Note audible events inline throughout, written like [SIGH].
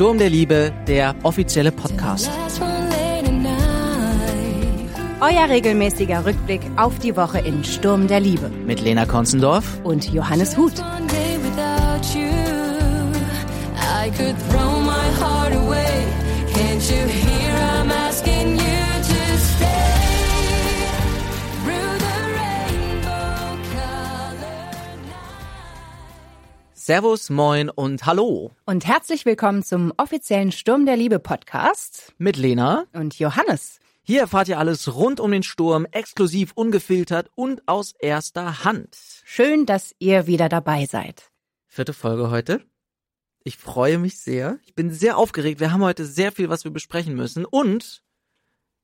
Sturm der Liebe, der offizielle Podcast. Euer regelmäßiger Rückblick auf die Woche in Sturm der Liebe. Mit Lena Konzendorf Und Johannes Huth. One day without you, I could throw my heart away. Can't you hear Servus, moin und hallo. Und herzlich willkommen zum offiziellen Sturm der Liebe Podcast. Mit Lena. Und Johannes. Hier erfahrt ihr alles rund um den Sturm, exklusiv, ungefiltert und aus erster Hand. Schön, dass ihr wieder dabei seid. Vierte Folge heute. Ich freue mich sehr. Ich bin sehr aufgeregt. Wir haben heute sehr viel, was wir besprechen müssen. Und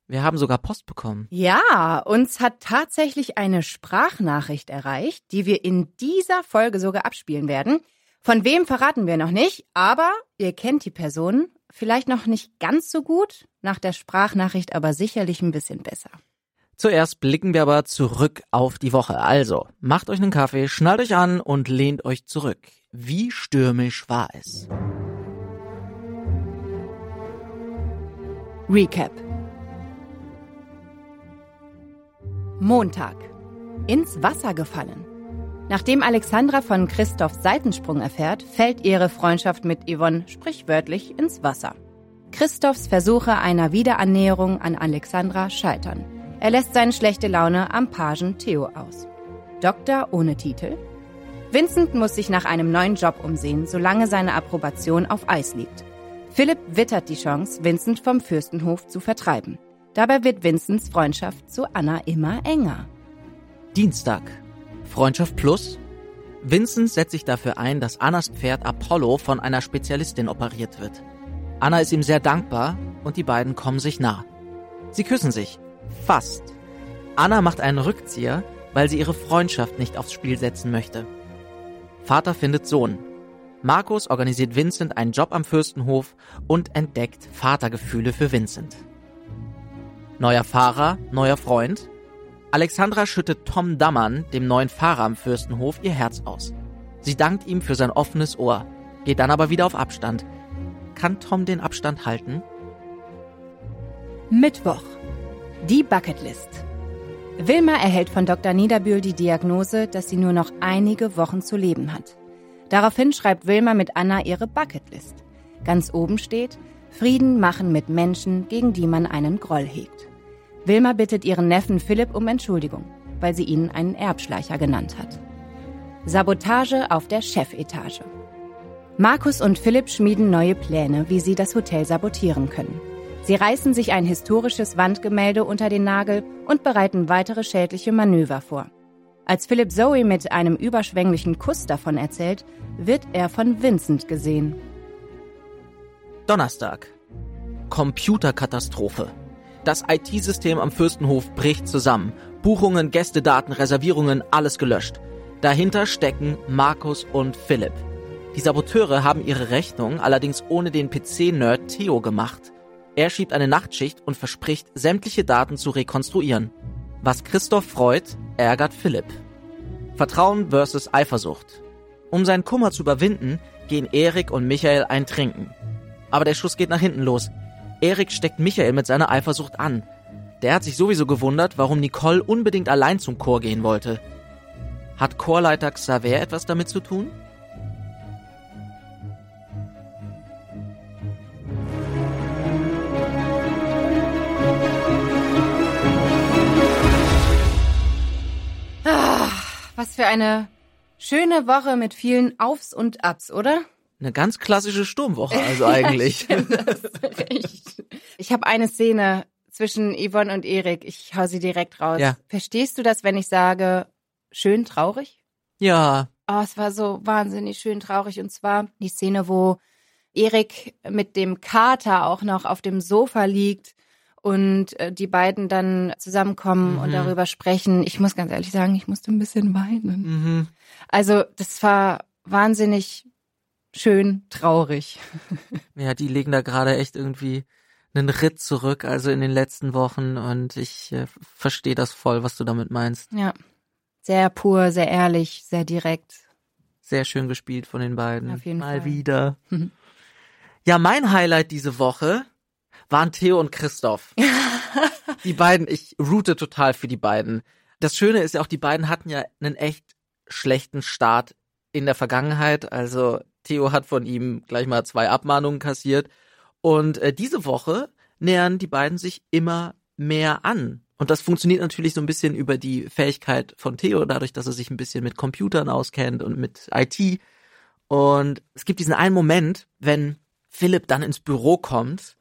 wir haben sogar Post bekommen. Ja, uns hat tatsächlich eine Sprachnachricht erreicht, die wir in dieser Folge sogar abspielen werden. Von wem verraten wir noch nicht, aber ihr kennt die Person vielleicht noch nicht ganz so gut, nach der Sprachnachricht aber sicherlich ein bisschen besser. Zuerst blicken wir aber zurück auf die Woche. Also, macht euch einen Kaffee, schnallt euch an und lehnt euch zurück. Wie stürmisch war es? Recap. Montag. Ins Wasser gefallen. Nachdem Alexandra von Christophs Seitensprung erfährt, fällt ihre Freundschaft mit Yvonne sprichwörtlich ins Wasser. Christophs Versuche einer Wiederannäherung an Alexandra scheitern. Er lässt seine schlechte Laune am Pagen Theo aus. Doktor ohne Titel? Vincent muss sich nach einem neuen Job umsehen, solange seine Approbation auf Eis liegt. Philipp wittert die Chance, Vincent vom Fürstenhof zu vertreiben. Dabei wird Vincents Freundschaft zu Anna immer enger. Dienstag. Freundschaft Plus. Vincent setzt sich dafür ein, dass Annas Pferd Apollo von einer Spezialistin operiert wird. Anna ist ihm sehr dankbar und die beiden kommen sich nah. Sie küssen sich. Fast. Anna macht einen Rückzieher, weil sie ihre Freundschaft nicht aufs Spiel setzen möchte. Vater findet Sohn. Markus organisiert Vincent einen Job am Fürstenhof und entdeckt Vatergefühle für Vincent. Neuer Fahrer, neuer Freund. Alexandra schüttet Tom Dammann, dem neuen Fahrer am Fürstenhof, ihr Herz aus. Sie dankt ihm für sein offenes Ohr, geht dann aber wieder auf Abstand. Kann Tom den Abstand halten? Mittwoch. Die Bucketlist. Wilma erhält von Dr. Niederbühl die Diagnose, dass sie nur noch einige Wochen zu leben hat. Daraufhin schreibt Wilma mit Anna ihre Bucketlist. Ganz oben steht Frieden machen mit Menschen, gegen die man einen Groll hegt. Wilma bittet ihren Neffen Philipp um Entschuldigung, weil sie ihn einen Erbschleicher genannt hat. Sabotage auf der Chefetage. Markus und Philipp schmieden neue Pläne, wie sie das Hotel sabotieren können. Sie reißen sich ein historisches Wandgemälde unter den Nagel und bereiten weitere schädliche Manöver vor. Als Philipp Zoe mit einem überschwänglichen Kuss davon erzählt, wird er von Vincent gesehen. Donnerstag. Computerkatastrophe. Das IT-System am Fürstenhof bricht zusammen. Buchungen, Gästedaten, Reservierungen, alles gelöscht. Dahinter stecken Markus und Philipp. Die Saboteure haben ihre Rechnung allerdings ohne den PC-Nerd Theo gemacht. Er schiebt eine Nachtschicht und verspricht, sämtliche Daten zu rekonstruieren. Was Christoph freut, ärgert Philipp. Vertrauen versus Eifersucht. Um seinen Kummer zu überwinden, gehen Erik und Michael ein Trinken. Aber der Schuss geht nach hinten los. Erik steckt Michael mit seiner Eifersucht an. Der hat sich sowieso gewundert, warum Nicole unbedingt allein zum Chor gehen wollte. Hat Chorleiter Xaver etwas damit zu tun? Was für eine schöne Woche mit vielen Aufs und Abs, oder? Eine ganz klassische Sturmwoche also [LAUGHS] eigentlich. Ich habe eine Szene zwischen Yvonne und Erik. Ich hau sie direkt raus. Ja. Verstehst du das, wenn ich sage, schön traurig? Ja, Oh, es war so wahnsinnig schön traurig. Und zwar die Szene, wo Erik mit dem Kater auch noch auf dem Sofa liegt und äh, die beiden dann zusammenkommen und Mhm. darüber sprechen. Ich muss ganz ehrlich sagen, ich musste ein bisschen weinen. mhm. Also, das war wahnsinnig schön traurig. [LAUGHS] ja, die legen da gerade echt irgendwie einen Ritt zurück, also in den letzten Wochen und ich äh, verstehe das voll, was du damit meinst. Ja. Sehr pur, sehr ehrlich, sehr direkt. Sehr schön gespielt von den beiden. Auf jeden Mal Fall. wieder. Mhm. [LAUGHS] Ja, mein Highlight diese Woche waren Theo und Christoph. [LAUGHS] die beiden, ich route total für die beiden. Das Schöne ist ja auch, die beiden hatten ja einen echt schlechten Start in der Vergangenheit. Also Theo hat von ihm gleich mal zwei Abmahnungen kassiert. Und äh, diese Woche nähern die beiden sich immer mehr an. Und das funktioniert natürlich so ein bisschen über die Fähigkeit von Theo, dadurch, dass er sich ein bisschen mit Computern auskennt und mit IT. Und es gibt diesen einen Moment, wenn Philipp dann ins Büro kommt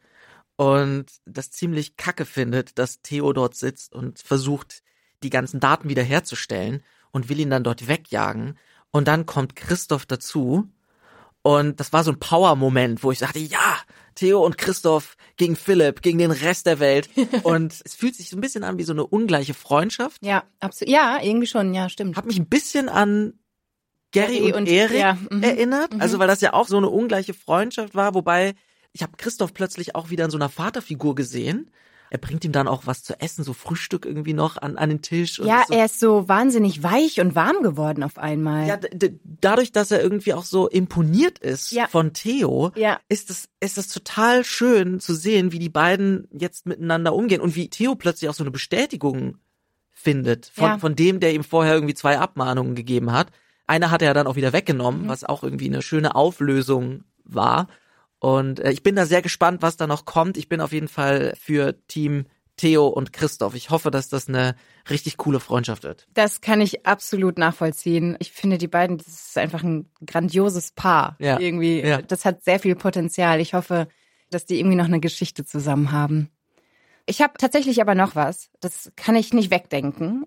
und das ziemlich kacke findet, dass Theo dort sitzt und versucht, die ganzen Daten wiederherzustellen und will ihn dann dort wegjagen. Und dann kommt Christoph dazu. Und das war so ein Power-Moment, wo ich sagte, ja, Theo und Christoph gegen Philipp, gegen den Rest der Welt. [LAUGHS] Und es fühlt sich so ein bisschen an wie so eine ungleiche Freundschaft. Ja, absolut. Ja, irgendwie schon, ja, stimmt. Hat mich ein bisschen an Gary, Gary und, und- Erik ja, mhm, erinnert. mhm. Also weil das ja auch so eine ungleiche Freundschaft war, wobei ich habe Christoph plötzlich auch wieder in so einer Vaterfigur gesehen. Er bringt ihm dann auch was zu essen, so Frühstück irgendwie noch an, an den Tisch. Und Ja, so. er ist so wahnsinnig weich und warm geworden auf einmal. ja, dadurch, dass er irgendwie auch so imponiert ist Ja. von Theo, Ja. ist es ist es total schön zu sehen, wie die beiden jetzt miteinander umgehen und wie Theo plötzlich auch so eine Bestätigung findet von Ja. von dem, der ihm vorher irgendwie zwei Abmahnungen gegeben hat. Eine hat er dann auch wieder weggenommen, Mhm. was auch irgendwie eine schöne Auflösung war. Und äh, ich bin da sehr gespannt, was da noch kommt. Ich bin auf jeden Fall für Team Theo und Christoph. Ich hoffe, dass das eine richtig coole Freundschaft wird. Das kann ich absolut nachvollziehen. Ich finde, die beiden, das ist einfach ein grandioses Paar. Ja. Irgendwie, Ja. das hat sehr viel Potenzial. Ich hoffe, dass die irgendwie noch eine Geschichte zusammen haben. Ich habe tatsächlich aber noch was. Das kann ich nicht wegdenken.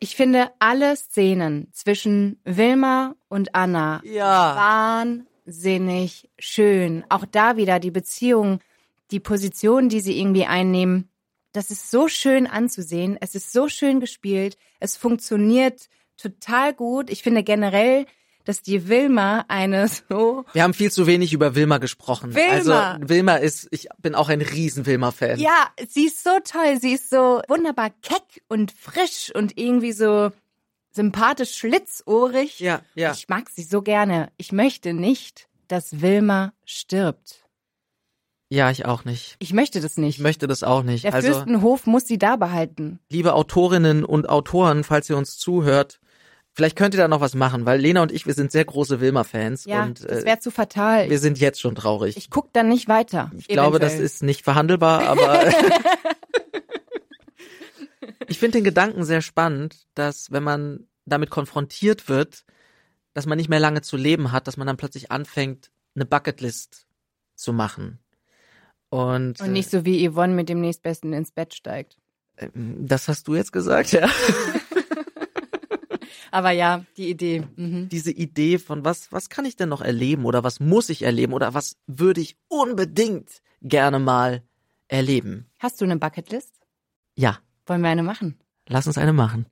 Ich finde alle Szenen zwischen Wilma und Anna Ja. Wahnsinnig schön. Auch da wieder die Beziehung, die Position, die sie irgendwie einnehmen. Das ist so schön anzusehen. Es ist so schön gespielt. Es funktioniert total gut. Ich finde generell, dass die Wilma eine so Wir haben viel zu wenig über Wilma gesprochen. Wilma! Also Wilma ist, ich bin auch ein riesen Wilma-Fan. Ja, sie ist so toll. Sie ist so wunderbar keck und frisch und irgendwie so sympathisch schlitzohrig. Ja, ja. Ich mag sie so gerne. Ich möchte nicht, dass Wilma stirbt. Ja, ich auch nicht. Ich möchte das nicht. Ich möchte das auch nicht. Der also, Fürstenhof muss sie da behalten. liebe Autorinnen und Autoren, falls ihr uns zuhört, vielleicht könnt ihr da noch was machen, weil Lena und ich, wir sind sehr große Wilma-Fans Ja, und das äh, wäre zu fatal. wir sind jetzt schon traurig. Ich guck dann nicht weiter. Ich glaube, das Eventuell. ist nicht verhandelbar, aber [LAUGHS] [LAUGHS] ich finde den Gedanken sehr spannend, dass wenn man damit konfrontiert wird, dass man nicht mehr lange zu leben hat, dass man dann plötzlich anfängt, eine Bucketlist zu machen. Und, Und nicht so wie Yvonne mit dem nächstbesten ins Bett steigt. äh, das hast du jetzt gesagt, ja. [LAUGHS] Aber ja, die Idee. Mhm. Diese Idee von was, was kann ich denn noch erleben oder was muss ich erleben oder was würde ich unbedingt gerne mal erleben? Hast du eine Bucketlist? Ja, Wollen wir eine machen? lass uns eine machen.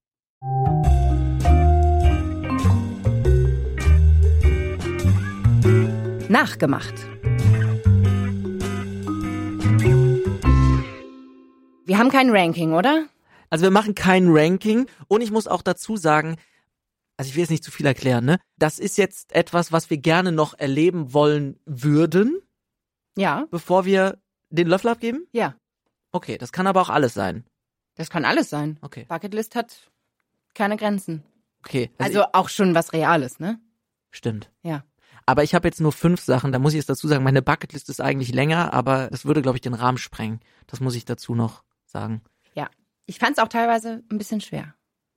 Nachgemacht. Wir haben kein Ranking, oder? Also wir machen kein Ranking und ich muss auch dazu sagen, also ich will jetzt nicht zu viel erklären, ne? Das ist jetzt etwas, was wir gerne noch erleben wollen würden, Ja, bevor wir den Löffel abgeben? ja. Okay, das kann aber auch alles sein. Das kann alles sein. Okay. Bucketlist hat keine Grenzen. Okay. Also auch schon was Reales, ne? stimmt. Ja. Aber ich habe jetzt nur fünf Sachen, da muss ich jetzt dazu sagen, meine Bucketlist ist eigentlich länger, aber es würde, glaube ich, den Rahmen sprengen. Das muss ich dazu noch sagen. Ja. Ich fand's auch teilweise ein bisschen schwer.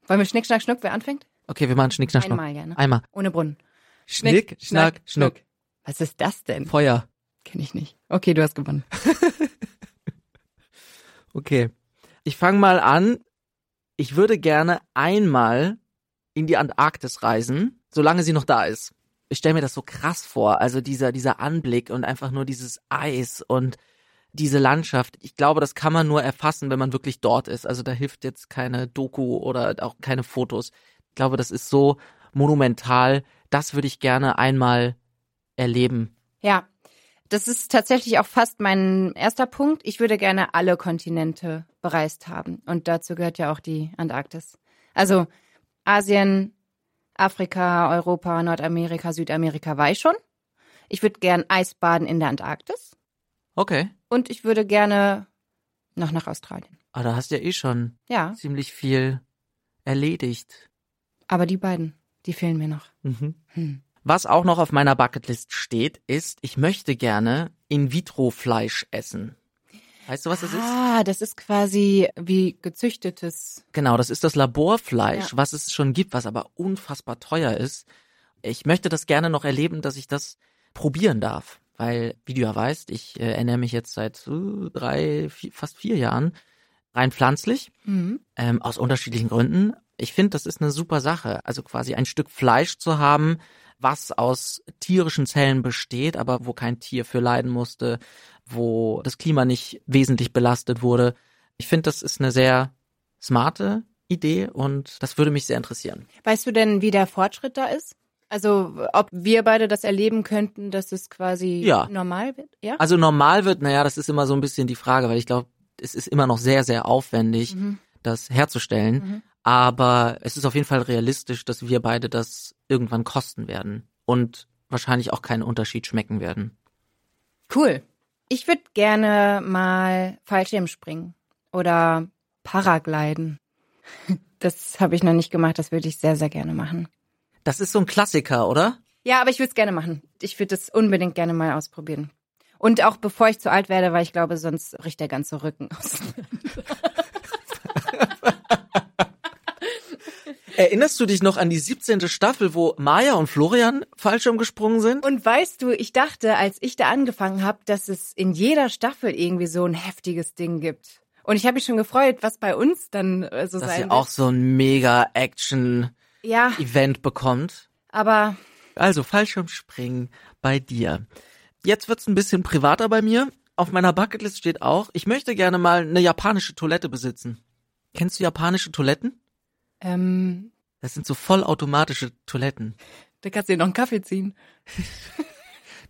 Wollen wir Schnick, Schnack, Schnuck, wer anfängt? Okay, wir machen Schnick, Schnack, Schnuck. Einmal gerne. Einmal. Ohne Brunnen. Schnick, Schnack, Schnuck. Was ist das denn? Feuer. Kenn ich nicht. Okay, du hast gewonnen. [LAUGHS] Okay. Ich fange mal an. Ich würde gerne einmal in die Antarktis reisen, solange sie noch da ist. Ich stelle mir das so krass vor, also dieser dieser Anblick und einfach nur dieses Eis und diese Landschaft. Ich glaube, das kann man nur erfassen, wenn man wirklich dort ist. Also da hilft jetzt keine Doku oder auch keine Fotos. Ich glaube, das ist so monumental. Das würde ich gerne einmal erleben. Ja, das ist tatsächlich auch fast mein erster Punkt. Ich würde gerne alle Kontinente bereist haben. Und dazu gehört ja auch die Antarktis. Also Asien, Afrika, Europa, Nordamerika, Südamerika war ich schon. Ich würde gern Eisbaden in der Antarktis. Okay. Und ich würde gerne noch nach Australien. Aber da hast du ja eh schon Ja, ziemlich viel erledigt. aber die beiden, die fehlen mir noch. Mhm. Hm. Was auch noch auf meiner Bucketlist steht, ist, ich möchte gerne In-vitro-Fleisch essen. Weißt du, was das ist? Ah, das ist quasi wie gezüchtetes. Genau, das ist das Laborfleisch, Ja. was es schon gibt, was aber unfassbar teuer ist. Ich möchte das gerne noch erleben, dass ich das probieren darf. Weil, wie du ja weißt, ich äh, ernähre mich jetzt seit äh, drei, vier, fast vier Jahren rein pflanzlich, Mhm. ähm, aus unterschiedlichen Gründen. Ich finde, das ist eine super Sache. Also quasi ein Stück Fleisch zu haben, was aus tierischen Zellen besteht, aber wo kein Tier für leiden musste, wo das Klima nicht wesentlich belastet wurde. Ich finde, das ist eine sehr smarte Idee und das würde mich sehr interessieren. Weißt du denn, wie der Fortschritt da ist? Also, ob wir beide das erleben könnten, dass es quasi Ja. normal wird? Ja. Also normal wird, naja, das ist immer so ein bisschen die Frage, weil ich glaube, es ist immer noch sehr, sehr aufwendig, Mhm. das herzustellen. Mhm. Aber es ist auf jeden Fall realistisch, dass wir beide das irgendwann kosten werden und wahrscheinlich auch keinen Unterschied schmecken werden. Cool. Ich würde gerne mal Fallschirm springen oder Paragliden. [LAUGHS] Das habe ich noch nicht gemacht, das würde ich sehr, sehr gerne machen. Das ist so ein Klassiker, oder? Ja, aber ich würde es gerne machen. Ich würde das unbedingt gerne mal ausprobieren. Und auch bevor ich zu alt werde, weil ich glaube, sonst bricht der ganze Rücken aus. [LAUGHS] Erinnerst du dich noch an die 17. Staffel, wo Maya und Florian Fallschirm gesprungen sind? Und weißt du, ich dachte, als ich da angefangen habe, dass es in jeder Staffel irgendwie so ein heftiges Ding gibt. Und ich habe mich schon gefreut, was bei uns dann äh, so Dass sein ihr auch wird. so ein mega Action-Event Ja, bekommt. aber Also Fallschirmspringen bei dir. Jetzt wird's ein bisschen privater bei mir. Auf meiner Bucketlist steht auch, ich möchte gerne mal eine japanische Toilette besitzen. Kennst du japanische Toiletten? Ähm, Das sind so vollautomatische Toiletten. da kannst du dir noch einen Kaffee ziehen. [LAUGHS]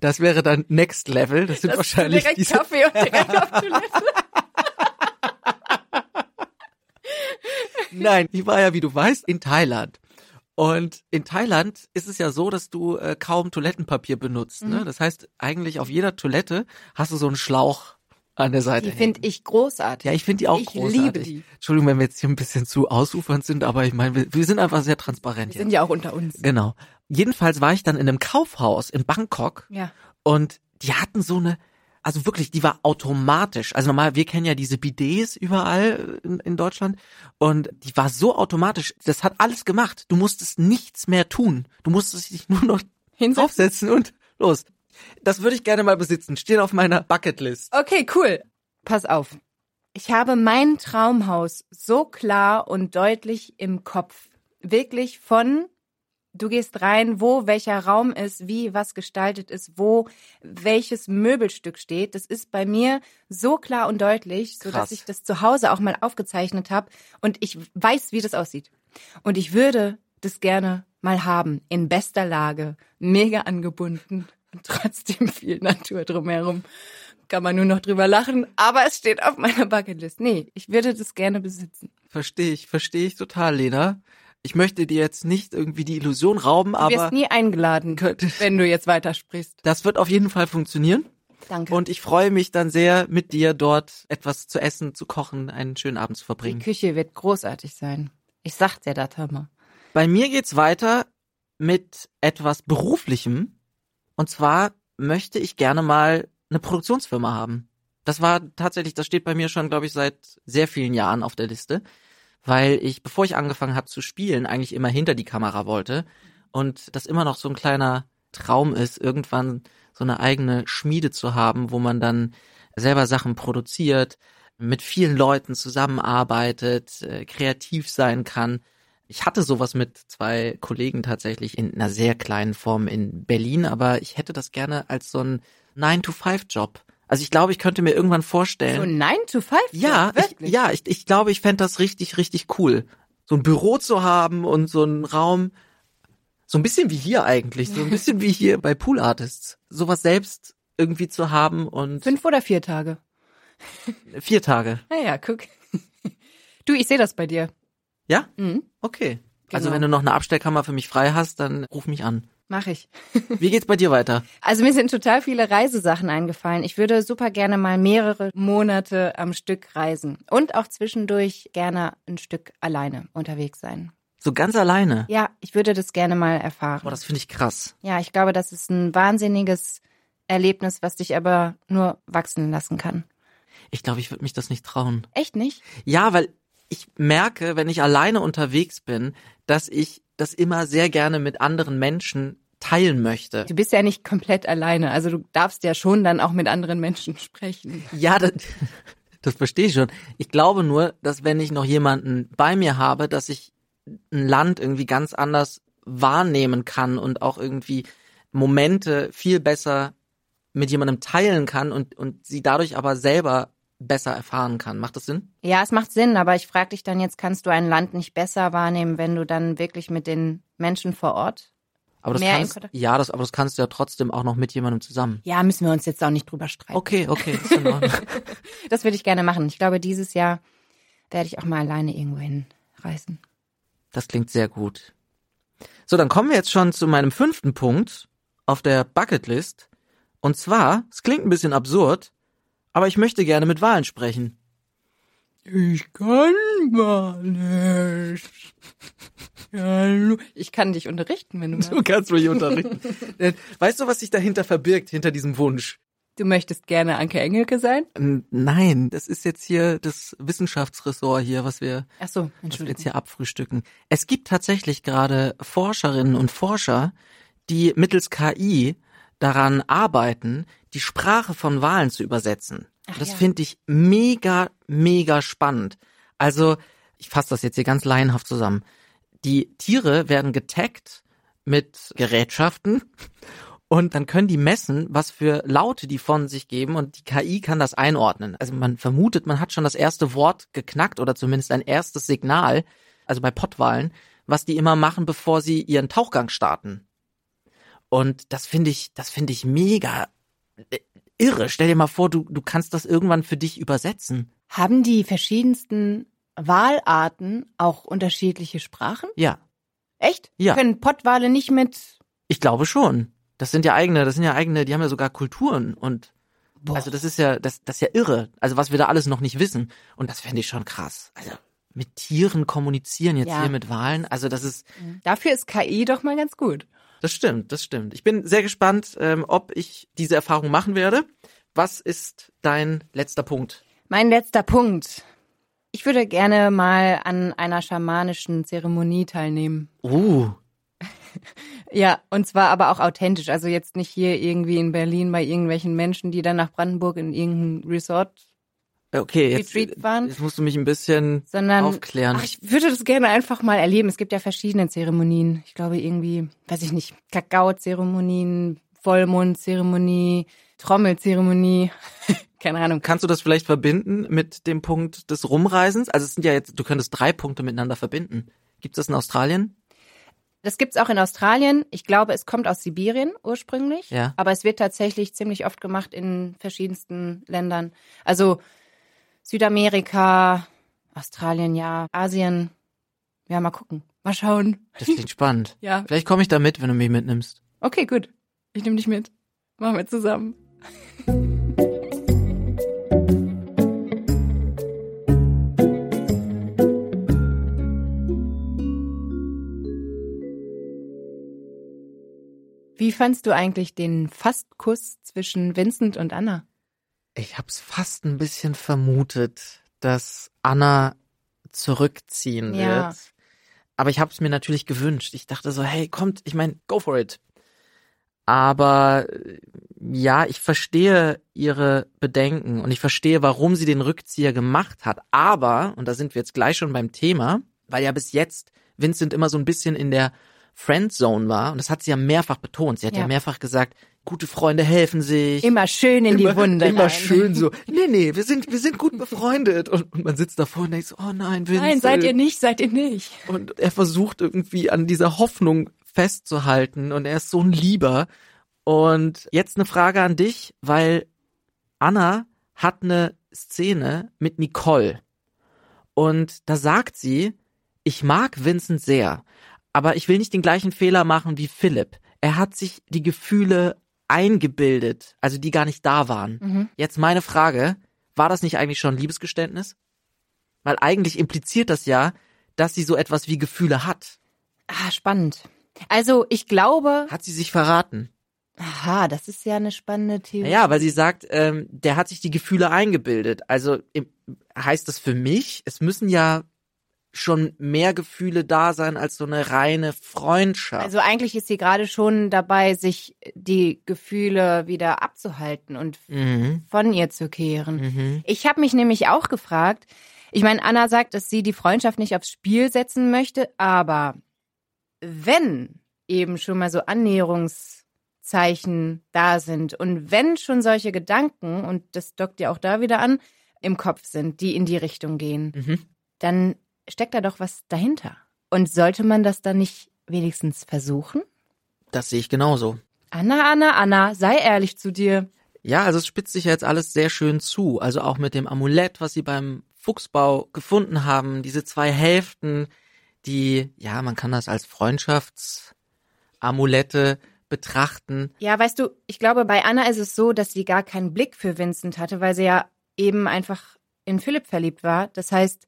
Das wäre dann Next Level. Das sind Das wahrscheinlich direkt diese, Kaffee und direkt auf [LAUGHS] Toilette. Nein, ich war ja, wie du weißt, in Thailand. Und in Thailand ist es ja so, dass du äh, kaum Toilettenpapier benutzt. Mhm. Ne? Das heißt, eigentlich auf jeder Toilette hast du so einen Schlauch an der Seite. Die finde ich großartig. Ja, ich finde die auch Ich großartig. liebe die. Entschuldigung, wenn wir jetzt hier ein bisschen zu ausufernd sind, aber ich meine, wir, wir sind einfach sehr transparent Die hier. sind ja auch unter uns. Genau. Jedenfalls war ich dann in einem Kaufhaus in Bangkok Ja. und die hatten so eine, also wirklich, die war automatisch. Also normal, wir kennen ja diese Bidets überall in, in Deutschland und die war so automatisch. Das hat alles gemacht. Du musstest nichts mehr tun. Du musstest dich nur noch Hinsetzen? aufsetzen und los. Das würde ich gerne mal besitzen. Steht auf meiner Bucketlist. Okay, cool. Pass auf. Ich habe mein Traumhaus so klar und deutlich im Kopf. Wirklich von, du gehst rein, wo welcher Raum ist, wie was gestaltet ist, wo welches Möbelstück steht. Das ist bei mir so klar und deutlich, so Krass. dass ich das zu Hause auch mal aufgezeichnet habe und ich weiß, wie das aussieht. Und ich würde das gerne mal haben, in bester Lage, mega angebunden und trotzdem [LAUGHS] viel Natur drumherum. Kann man nur noch drüber lachen, aber es steht auf meiner Bucketlist. Nee, ich würde das gerne besitzen. Verstehe ich, verstehe ich total, Lena. Ich möchte dir jetzt nicht irgendwie die Illusion rauben, Du aber wirst nie eingeladen, wenn du jetzt weitersprichst. [LAUGHS] das wird auf jeden Fall funktionieren. Danke. Und ich freue mich dann sehr, mit dir dort etwas zu essen, zu kochen, einen schönen Abend zu die verbringen. Küche wird großartig sein. Ich sag dir das immer. Bei mir geht's weiter mit etwas Beruflichem. Und zwar möchte ich gerne mal eine Produktionsfirma haben. Das war tatsächlich, das steht bei mir schon, glaube ich, seit sehr vielen Jahren auf der Liste, weil ich, bevor ich angefangen habe zu spielen, eigentlich immer hinter die Kamera wollte und das immer noch so ein kleiner Traum ist, irgendwann so eine eigene Schmiede zu haben, wo man dann selber Sachen produziert, mit vielen Leuten zusammenarbeitet, äh, kreativ sein kann. Ich hatte sowas mit zwei Kollegen tatsächlich in einer sehr kleinen Form in Berlin, aber ich hätte das gerne als so ein 9-to-5-Job. Also ich glaube, ich könnte mir irgendwann vorstellen. So 9 to 5? Ja, ich, wirklich. ja, ich, ich glaube, ich fänd das richtig, richtig cool. So ein Büro zu haben und so einen Raum, so ein bisschen wie hier eigentlich, so ein [LAUGHS] bisschen wie hier bei Pool Artists. Sowas selbst irgendwie zu haben und Fünf oder vier Tage? vier Tage. [LAUGHS] Naja, guck. Du, ich sehe das bei dir. Ja? Mhm. Okay. Also Genau. wenn du noch eine Abstellkammer für mich frei hast, dann ruf mich an. Mach ich. Wie geht's bei dir weiter? [LAUGHS] Also mir sind total viele Reisesachen eingefallen. Ich würde super gerne mal mehrere Monate am Stück reisen und auch zwischendurch gerne ein Stück alleine unterwegs sein. So ganz alleine. Ja, ich würde das gerne mal erfahren. Boah, das finde ich krass. ja, ich glaube, das ist ein wahnsinniges Erlebnis, was dich aber nur wachsen lassen kann. Ich glaube, ich würde mich das nicht trauen. Echt nicht? Ja, weil ich merke, wenn ich alleine unterwegs bin, dass ich das immer sehr gerne mit anderen Menschen teilen möchte. Du bist ja nicht komplett alleine. Also du darfst ja schon dann auch mit anderen Menschen sprechen. Ja, das, das verstehe ich schon. Ich glaube nur, dass wenn ich noch jemanden bei mir habe, dass ich ein Land irgendwie ganz anders wahrnehmen kann und auch irgendwie Momente viel besser mit jemandem teilen kann und, und sie dadurch aber selber besser erfahren kann. Macht das Sinn? Ja, es macht Sinn, aber ich frage dich dann jetzt, kannst du ein Land nicht besser wahrnehmen, wenn du dann wirklich mit den Menschen vor Ort? Aber das Mehr kannst, ja, das, aber das kannst du ja trotzdem auch noch mit jemandem zusammen. Ja, müssen wir uns jetzt auch nicht drüber streiten. Okay, okay. [LAUGHS] Das würde ich gerne machen. Ich glaube, dieses Jahr werde ich auch mal alleine irgendwo hinreisen. Das klingt sehr gut. So, dann kommen wir jetzt schon zu meinem fünften Punkt auf der Bucketlist. Und zwar, es klingt ein bisschen absurd, aber ich möchte gerne mit Wahlen sprechen. Ich kann mal nicht. Ich kann dich unterrichten, wenn du Du magst. kannst mich unterrichten. [LAUGHS] Weißt du, was sich dahinter verbirgt, hinter diesem Wunsch? Du möchtest gerne Anke Engelke sein? Nein, das ist jetzt hier das Wissenschaftsressort hier, was wir, Ach so, was wir jetzt hier abfrühstücken. Es gibt tatsächlich gerade Forscherinnen und Forscher, die mittels KI daran arbeiten, die Sprache von Wahlen zu übersetzen. Ach das ja. finde ich mega, mega spannend. Also, ich fasse das jetzt hier ganz laienhaft zusammen. Die Tiere werden getaggt mit Gerätschaften [LAUGHS] und dann können die messen, was für Laute die von sich geben und die KI kann das einordnen. Also man vermutet, man hat schon das erste Wort geknackt oder zumindest ein erstes Signal, also bei Pottwalen, was die immer machen, bevor sie ihren Tauchgang starten. Und das finde ich, das finde ich mega äh, irre. Stell dir mal vor, du, du kannst das irgendwann für dich übersetzen. Haben die verschiedensten Wahlarten auch unterschiedliche Sprachen? Ja, Echt? Ja. Können Pottwale nicht mit. ich glaube schon. Das sind ja eigene, das sind ja eigene, die haben ja sogar Kulturen und Boah. also das ist ja, das, das ist ja irre. Also was wir da alles noch nicht wissen. Und das fände ich schon krass. Also mit Tieren kommunizieren jetzt Ja. hier mit Wahlen. Also das ist, Dafür ist KI doch mal ganz gut. Das stimmt, das stimmt. Ich bin sehr gespannt, ähm, ob ich diese Erfahrung machen werde. Was ist dein letzter Punkt? Mein letzter Punkt. Ich würde gerne mal an einer schamanischen Zeremonie teilnehmen. Uh, [LAUGHS] Ja, und zwar aber auch authentisch. Also jetzt nicht hier irgendwie in Berlin bei irgendwelchen Menschen, die dann nach Brandenburg in irgendein Resort, okay, jetzt, Retreat waren? jetzt musst du mich ein bisschen sondern aufklären. Ach, ich würde das gerne einfach mal erleben. Es gibt ja verschiedene Zeremonien. Ich glaube irgendwie, weiß ich nicht, Kakao-Zeremonien, Vollmond-Zeremonie, Trommelzeremonie. [LAUGHS] Keine Ahnung. Kannst du das vielleicht verbinden mit dem Punkt des Rumreisens? Also es sind ja jetzt, du könntest drei Punkte miteinander verbinden. Gibt es das in Australien? Das gibt's auch in Australien. Ich glaube, es kommt aus Sibirien ursprünglich. Ja. Aber es wird tatsächlich ziemlich oft gemacht in verschiedensten Ländern. Also Südamerika, Australien, ja, Asien. Ja, mal gucken. Mal schauen. Das klingt spannend. [LAUGHS] Ja. Vielleicht komme ich da mit, wenn du mich mitnimmst. Okay, gut. Ich nehme dich mit. Machen wir zusammen. Wie fandst du eigentlich den Fastkuss zwischen Vincent und Anna? Ich hab's fast ein bisschen vermutet, dass Anna zurückziehen Ja. wird. Aber ich hab's mir natürlich gewünscht. Ich dachte so, hey, kommt, ich mein, go for it. Aber äh, ja, ich verstehe ihre Bedenken und ich verstehe, warum sie den Rückzieher gemacht hat. Aber, und da sind wir jetzt gleich schon beim Thema, weil ja bis jetzt Vincent immer so ein bisschen in der Friendzone war, und das hat sie ja mehrfach betont. Sie hat ja, Ja. mehrfach gesagt, gute Freunde helfen sich. Immer schön in die Wunde. Immer rein. schön so. Nee, nee, wir sind, wir sind gut befreundet. Und, und man sitzt davor und denkt so, oh nein, Vincent. Nein, seid ihr nicht, seid ihr nicht. Und er versucht irgendwie an dieser Hoffnung festzuhalten und er ist so ein Lieber. Und jetzt eine Frage an dich, weil Anna hat eine Szene mit Nicole. Und da sagt sie, ich mag Vincent sehr, aber ich will nicht den gleichen Fehler machen wie Philipp. Er hat sich die Gefühle eingebildet, also die gar nicht da waren. Jetzt meine Frage, war das nicht eigentlich schon ein Liebesgeständnis? Weil eigentlich impliziert das ja, dass sie so etwas wie Gefühle hat. Ah, spannend. Also ich glaube, Hat sie sich verraten? aha, das ist ja eine spannende Theorie. Ja, weil sie sagt, ähm, der hat sich die Gefühle eingebildet. Also im, heißt das für mich, es müssen ja schon mehr Gefühle da sein als so eine reine Freundschaft. Also eigentlich ist sie gerade schon dabei, sich die Gefühle wieder abzuhalten und mhm. von ihr zu kehren. Mhm. Ich habe mich nämlich auch gefragt, ich meine, Anna sagt, dass sie die Freundschaft nicht aufs Spiel setzen möchte, aber wenn eben schon mal so Annäherungszeichen da sind und wenn schon solche Gedanken, und das dockt ja auch da wieder an, im Kopf sind, die in die Richtung gehen, Mhm. dann steckt da doch was dahinter. Und sollte man das dann nicht wenigstens versuchen? Das sehe ich genauso. Anna, Anna, Anna, sei ehrlich zu dir. Ja, also es spitzt sich ja jetzt alles sehr schön zu. Also auch mit dem Amulett, was sie beim Fuchsbau gefunden haben, diese zwei Hälften, die, ja, man kann das als Freundschaftsamulette betrachten. Ja, weißt du, ich glaube, bei Anna ist es so, dass sie gar keinen Blick für Vincent hatte, weil sie ja eben einfach in Philipp verliebt war. Das heißt,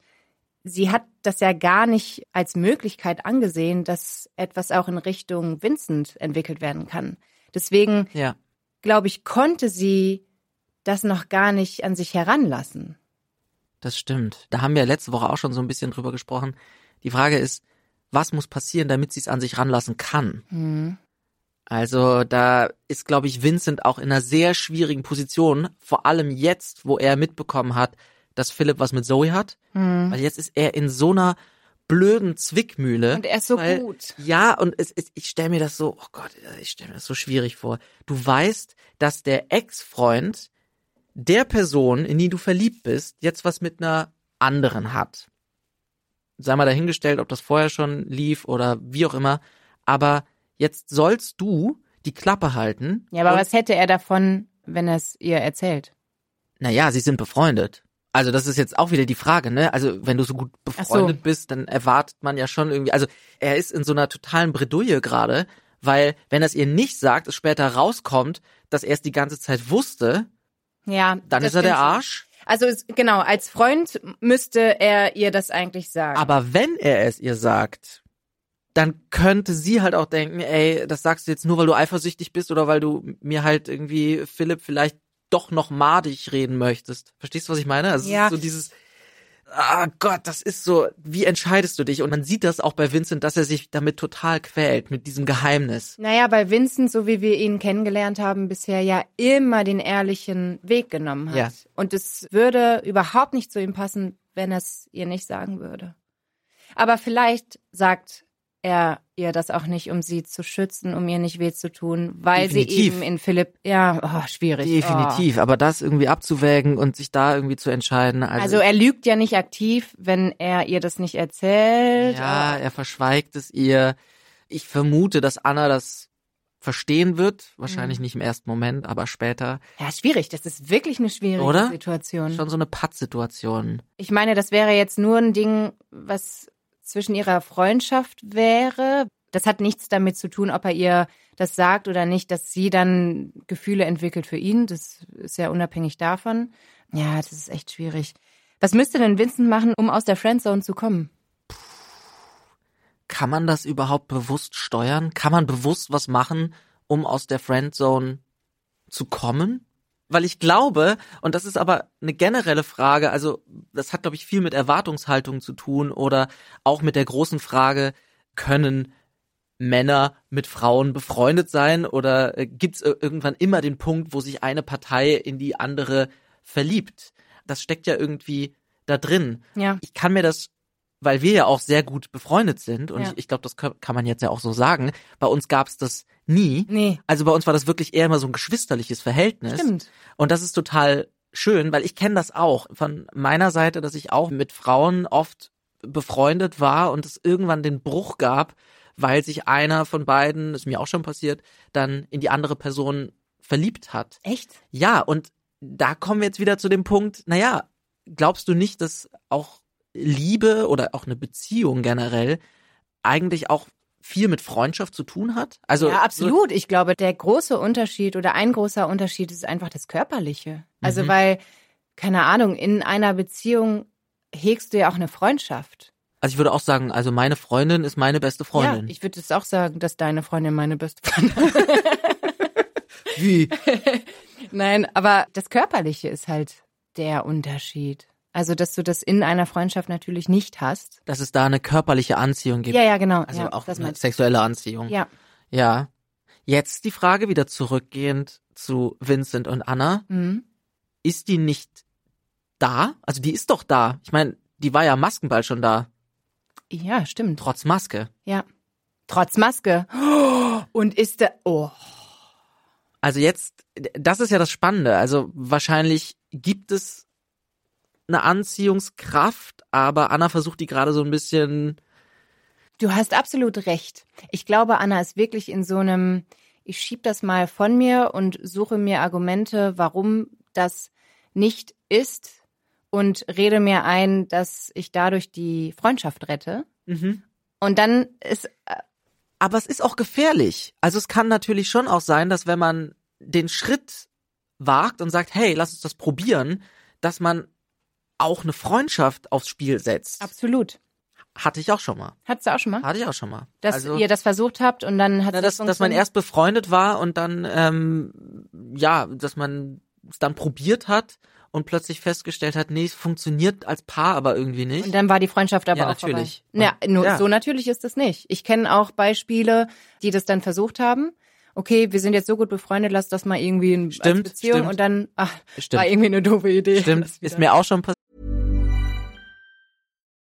sie hat das ja gar nicht als Möglichkeit angesehen, dass etwas auch in Richtung Vincent entwickelt werden kann. Deswegen, Ja. glaube ich, konnte sie das noch gar nicht an sich heranlassen. Das stimmt. Da haben wir letzte Woche auch schon so ein bisschen drüber gesprochen. Die Frage ist, was muss passieren, damit sie es an sich ranlassen kann? Hm. Also da ist, glaube ich, Vincent auch in einer sehr schwierigen Position, vor allem jetzt, wo er mitbekommen hat, dass Philipp was mit Zoe hat. Hm. Weil jetzt ist er in so einer blöden Zwickmühle. Und er ist so weil, gut. Ja, und es, es, ich stelle mir das so, oh Gott, ich stelle mir das so schwierig vor. Du weißt, dass der Ex-Freund der Person, in die du verliebt bist, jetzt was mit einer anderen hat. Sei mal dahingestellt, ob das vorher schon lief oder wie auch immer. Aber jetzt sollst du die Klappe halten. Ja, aber was hätte er davon, wenn er es ihr erzählt? Naja, sie sind befreundet. Also das ist jetzt auch wieder die Frage, ne? Also wenn du so gut Ach so. befreundet bist, dann erwartet man ja schon irgendwie. Also er ist in so einer totalen Bredouille gerade, weil wenn er es ihr nicht sagt, es später rauskommt, dass er es die ganze Zeit wusste, Ja. dann ist er der. Arsch. Also es, genau, als Freund müsste er ihr das eigentlich sagen. Aber wenn er es ihr sagt, dann könnte sie halt auch denken, ey, das sagst du jetzt nur, weil du eifersüchtig bist oder weil du mir halt irgendwie Philipp vielleicht doch noch madig reden möchtest. Verstehst du, was ich meine? Also Ja. so dieses, ah Gott, das ist so, wie entscheidest du dich? Und man sieht das auch bei Vincent, dass er sich damit total quält, mit diesem Geheimnis. naja, weil Vincent, so wie wir ihn kennengelernt haben, bisher ja immer den ehrlichen Weg genommen hat. Ja. Und es würde überhaupt nicht zu ihm passen, wenn er es ihr nicht sagen würde. Aber vielleicht sagt er ihr das auch nicht, um sie zu schützen, um ihr nicht weh zu tun, weil sie Definitiv. eben in Philipp, ja, oh, schwierig. Definitiv, aber das irgendwie abzuwägen und sich da irgendwie zu entscheiden. Oh. Also, Also er lügt ja nicht aktiv, wenn er ihr das nicht erzählt. Ja, er verschweigt es ihr. Ich vermute, dass Anna das verstehen wird. Wahrscheinlich Mhm. nicht im ersten Moment, aber später. Ja, schwierig. Das ist wirklich eine schwierige Oder? Situation. Schon so eine Pattsituation. Ich meine, das wäre jetzt nur ein Ding, was zwischen ihrer Freundschaft wäre. Das hat nichts damit zu tun, ob er ihr das sagt oder nicht, dass sie dann Gefühle entwickelt für ihn. Das ist ja unabhängig davon. Ja, das ist echt schwierig. Was müsste denn Vincent machen, um aus der Friendzone zu kommen? Kann man das überhaupt bewusst steuern? Kann man bewusst was machen, um aus der Friendzone zu kommen? Weil ich glaube, und das ist aber eine generelle Frage, also das hat, glaube ich, viel mit Erwartungshaltung zu tun oder auch mit der großen Frage, können Männer mit Frauen befreundet sein oder äh, gibt's äh, irgendwann immer den Punkt, wo sich eine Partei in die andere verliebt? Das steckt ja irgendwie da drin. Ja. Ich kann mir das, weil wir ja auch sehr gut befreundet sind und Ja. ich, ich glaube, das kann kann man jetzt ja auch so sagen, bei uns gab's das nie. Nee. Also bei uns war das wirklich eher immer so ein geschwisterliches Verhältnis. Stimmt. Und das ist total schön, weil ich kenne das auch von meiner Seite, dass ich auch mit Frauen oft befreundet war und es irgendwann den Bruch gab, weil sich einer von beiden, ist mir auch schon passiert, dann in die andere Person verliebt hat. Echt? Ja, und da kommen wir jetzt wieder zu dem Punkt, naja, glaubst du nicht, dass auch Liebe oder auch eine Beziehung generell eigentlich auch viel mit Freundschaft zu tun hat? Also ja, so- absolut. Ich glaube, der große Unterschied oder ein großer Unterschied ist einfach das Körperliche. Also, Mhm. weil, keine Ahnung, in einer Beziehung hegst du ja auch eine Freundschaft. Also ich würde auch sagen, also meine Freundin ist meine beste Freundin. Ja, ich würde es auch sagen, dass deine Freundin meine beste Freundin ist. [LAUGHS] Wie? [LAUGHS] Nein, aber das Körperliche ist halt der Unterschied. Also, dass du das in einer Freundschaft natürlich nicht hast. Dass es da eine körperliche Anziehung gibt. Ja, ja, genau. Also ja, auch das eine sexuelle Anziehung. Ja. Ja. Jetzt die Frage wieder zurückgehend zu Vincent und Anna. Mhm. Ist die nicht da? Also die ist doch da. Ich meine, die war ja Maskenball schon da. Ja, stimmt. Trotz Maske. Ja. Trotz Maske. [GASPS] Und ist der. Oh. Also jetzt, das ist ja das Spannende. Also wahrscheinlich gibt es eine Anziehungskraft, aber Anna versucht die gerade so ein bisschen. Du hast absolut recht. Ich glaube, Anna ist wirklich in so einem, ich schieb das mal von mir und suche mir Argumente, warum das nicht ist und rede mir ein, dass ich dadurch die Freundschaft rette. Und dann ist, äh, Aber es ist auch gefährlich. Also es kann natürlich schon auch sein, dass wenn man den Schritt wagt und sagt, hey, lass uns das probieren, dass man auch eine Freundschaft aufs Spiel setzt. absolut. Hatte ich auch schon mal. Hattest du auch schon mal? Hatte ich auch schon mal. Dass also, ihr das versucht habt und dann hat na, es dass, man erst befreundet war und dann, ähm, ja, dass man es dann probiert hat und plötzlich festgestellt hat, nee, es funktioniert als Paar aber irgendwie nicht. Und dann war die Freundschaft aber Ja, auch natürlich. vorbei. Ja, nur, Ja. so natürlich ist das nicht. Ich kenne auch Beispiele, die das dann versucht haben. Okay, wir sind jetzt so gut befreundet, lass das mal irgendwie in Stimmt, Beziehung stimmt. und dann ach, Stimmt. war irgendwie eine doofe Idee. Stimmt, Das ist mir auch schon passiert.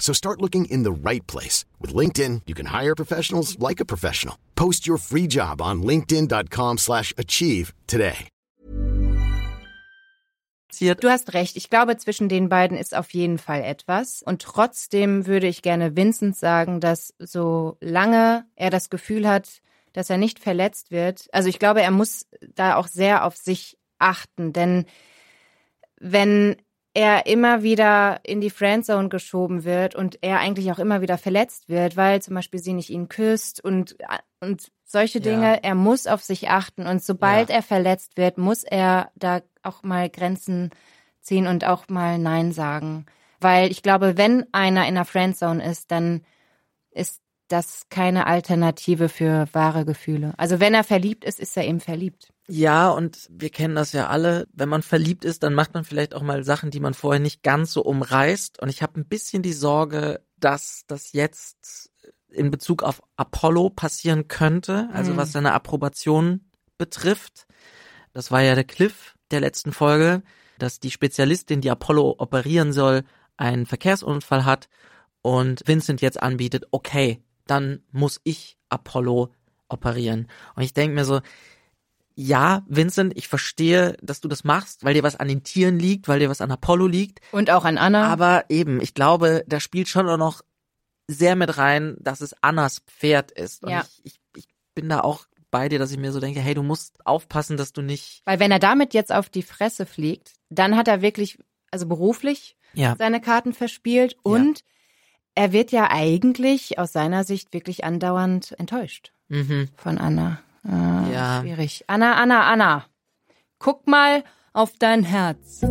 So start looking in the right place. With LinkedIn, you can hire professionals like a professional. Post your free job on linkedin.com slash achieve today. Du hast recht. Ich glaube, zwischen den beiden ist auf jeden Fall etwas. Und trotzdem würde ich gerne Vincent sagen, dass solange er das Gefühl hat, dass er nicht verletzt wird, also ich glaube, er muss da auch sehr auf sich achten, denn wenn er immer wieder in die Friendzone geschoben wird und er eigentlich auch immer wieder verletzt wird, weil zum Beispiel sie nicht ihn küsst und, und solche Ja. Dinge, er muss auf sich achten und sobald Ja. er verletzt wird, muss er da auch mal Grenzen ziehen und auch mal Nein sagen. Weil ich glaube, wenn einer in der Friendzone ist, dann ist das keine Alternative für wahre Gefühle. Also wenn er verliebt ist, ist er eben verliebt. Ja, und wir kennen das ja alle. Wenn man verliebt ist, dann macht man vielleicht auch mal Sachen, die man vorher nicht ganz so umreißt. Und ich habe ein bisschen die Sorge, dass das jetzt in Bezug auf Apollo passieren könnte, also Mhm. was seine Approbation betrifft. Das war ja der Cliff der letzten Folge, dass die Spezialistin, die Apollo operieren soll, einen Verkehrsunfall hat und Vincent jetzt anbietet, okay, dann muss ich Apollo operieren. Und ich denke mir so, ja, Vincent, ich verstehe, dass du das machst, weil dir was an den Tieren liegt, weil dir was an Apollo liegt. Und auch an Anna. Aber eben, ich glaube, da spielt schon auch noch sehr mit rein, dass es Annas Pferd ist. Und Ja. ich, ich, ich bin da auch bei dir, dass ich mir so denke, hey, du musst aufpassen, dass du nicht. Weil wenn er damit jetzt auf die Fresse fliegt, dann hat er wirklich, also beruflich, Ja. seine Karten verspielt und er wird ja eigentlich aus seiner Sicht wirklich andauernd enttäuscht Mhm. von Anna. Äh, ja. Schwierig. Anna, Anna, Anna. Guck mal auf dein Herz.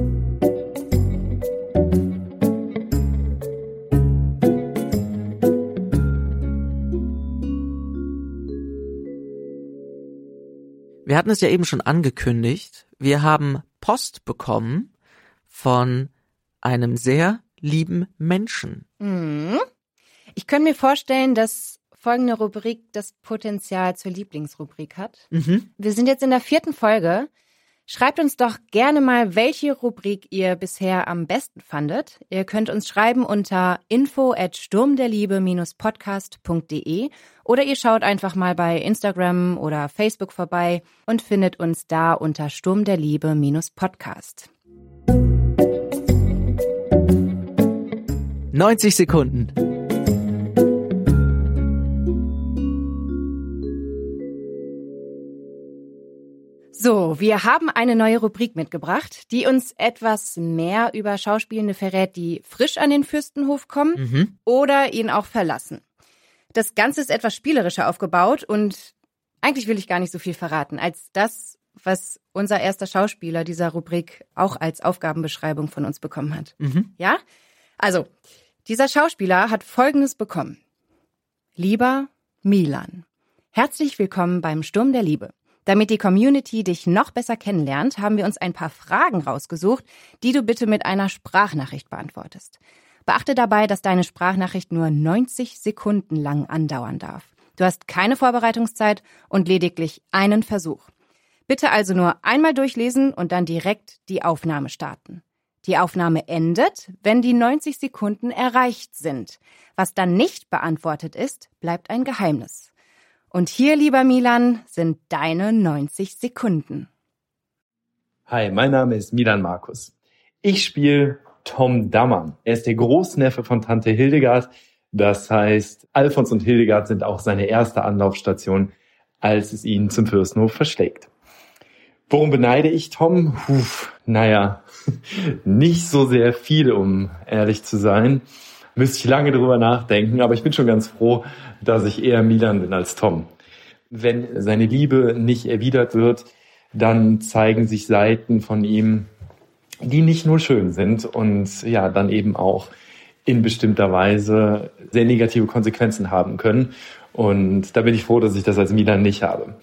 Wir hatten es ja eben schon angekündigt. Wir haben Post bekommen von einem sehr lieben Menschen. Mhm. Ich könnte mir vorstellen, dass folgende Rubrik das Potenzial zur Lieblingsrubrik hat. Mhm. Wir sind jetzt in der vierten Folge. Schreibt uns doch gerne mal, welche Rubrik ihr bisher am besten fandet. Ihr könnt uns schreiben unter info at sturmderliebe-podcast.de oder ihr schaut einfach mal bei Instagram oder Facebook vorbei und findet uns da unter Sturm der Liebe-Podcast. 90 Sekunden. So, wir haben eine neue Rubrik mitgebracht, die uns etwas mehr über Schauspielende verrät, die frisch an den Fürstenhof kommen Mhm. oder ihn auch verlassen. Das Ganze ist etwas spielerischer aufgebaut und eigentlich will ich gar nicht so viel verraten, als das, was unser erster Schauspieler dieser Rubrik auch als Aufgabenbeschreibung von uns bekommen hat. Mhm. Ja? Also, dieser Schauspieler hat Folgendes bekommen. Lieber Milan, herzlich willkommen beim Sturm der Liebe. Damit die Community dich noch besser kennenlernt, haben wir uns ein paar Fragen rausgesucht, die du bitte mit einer Sprachnachricht beantwortest. Beachte dabei, dass deine Sprachnachricht nur 90 Sekunden lang andauern darf. Du hast keine Vorbereitungszeit und lediglich einen Versuch. Bitte also nur einmal durchlesen und dann direkt die Aufnahme starten. Die Aufnahme endet, wenn die 90 Sekunden erreicht sind. Was dann nicht beantwortet ist, bleibt ein Geheimnis. Und hier, lieber Milan, sind deine 90 Sekunden. Hi, mein Name ist Milan Markus. Ich spiele Tom Dammann. Er ist der Großneffe von Tante Hildegard. Das heißt, Alfons und Hildegard sind auch seine erste Anlaufstation, als es ihn zum Fürstenhof verschlägt. Worum beneide ich Tom? Puh, naja, [LAUGHS] nicht so sehr viel, um ehrlich zu sein. Müsste ich lange drüber nachdenken, aber ich bin schon ganz froh, dass ich eher Milan bin als Tom. Wenn seine Liebe nicht erwidert wird, dann zeigen sich Seiten von ihm, die nicht nur schön sind und ja, dann eben auch in bestimmter Weise sehr negative Konsequenzen haben können. Und da bin ich froh, dass ich das als Milan nicht habe.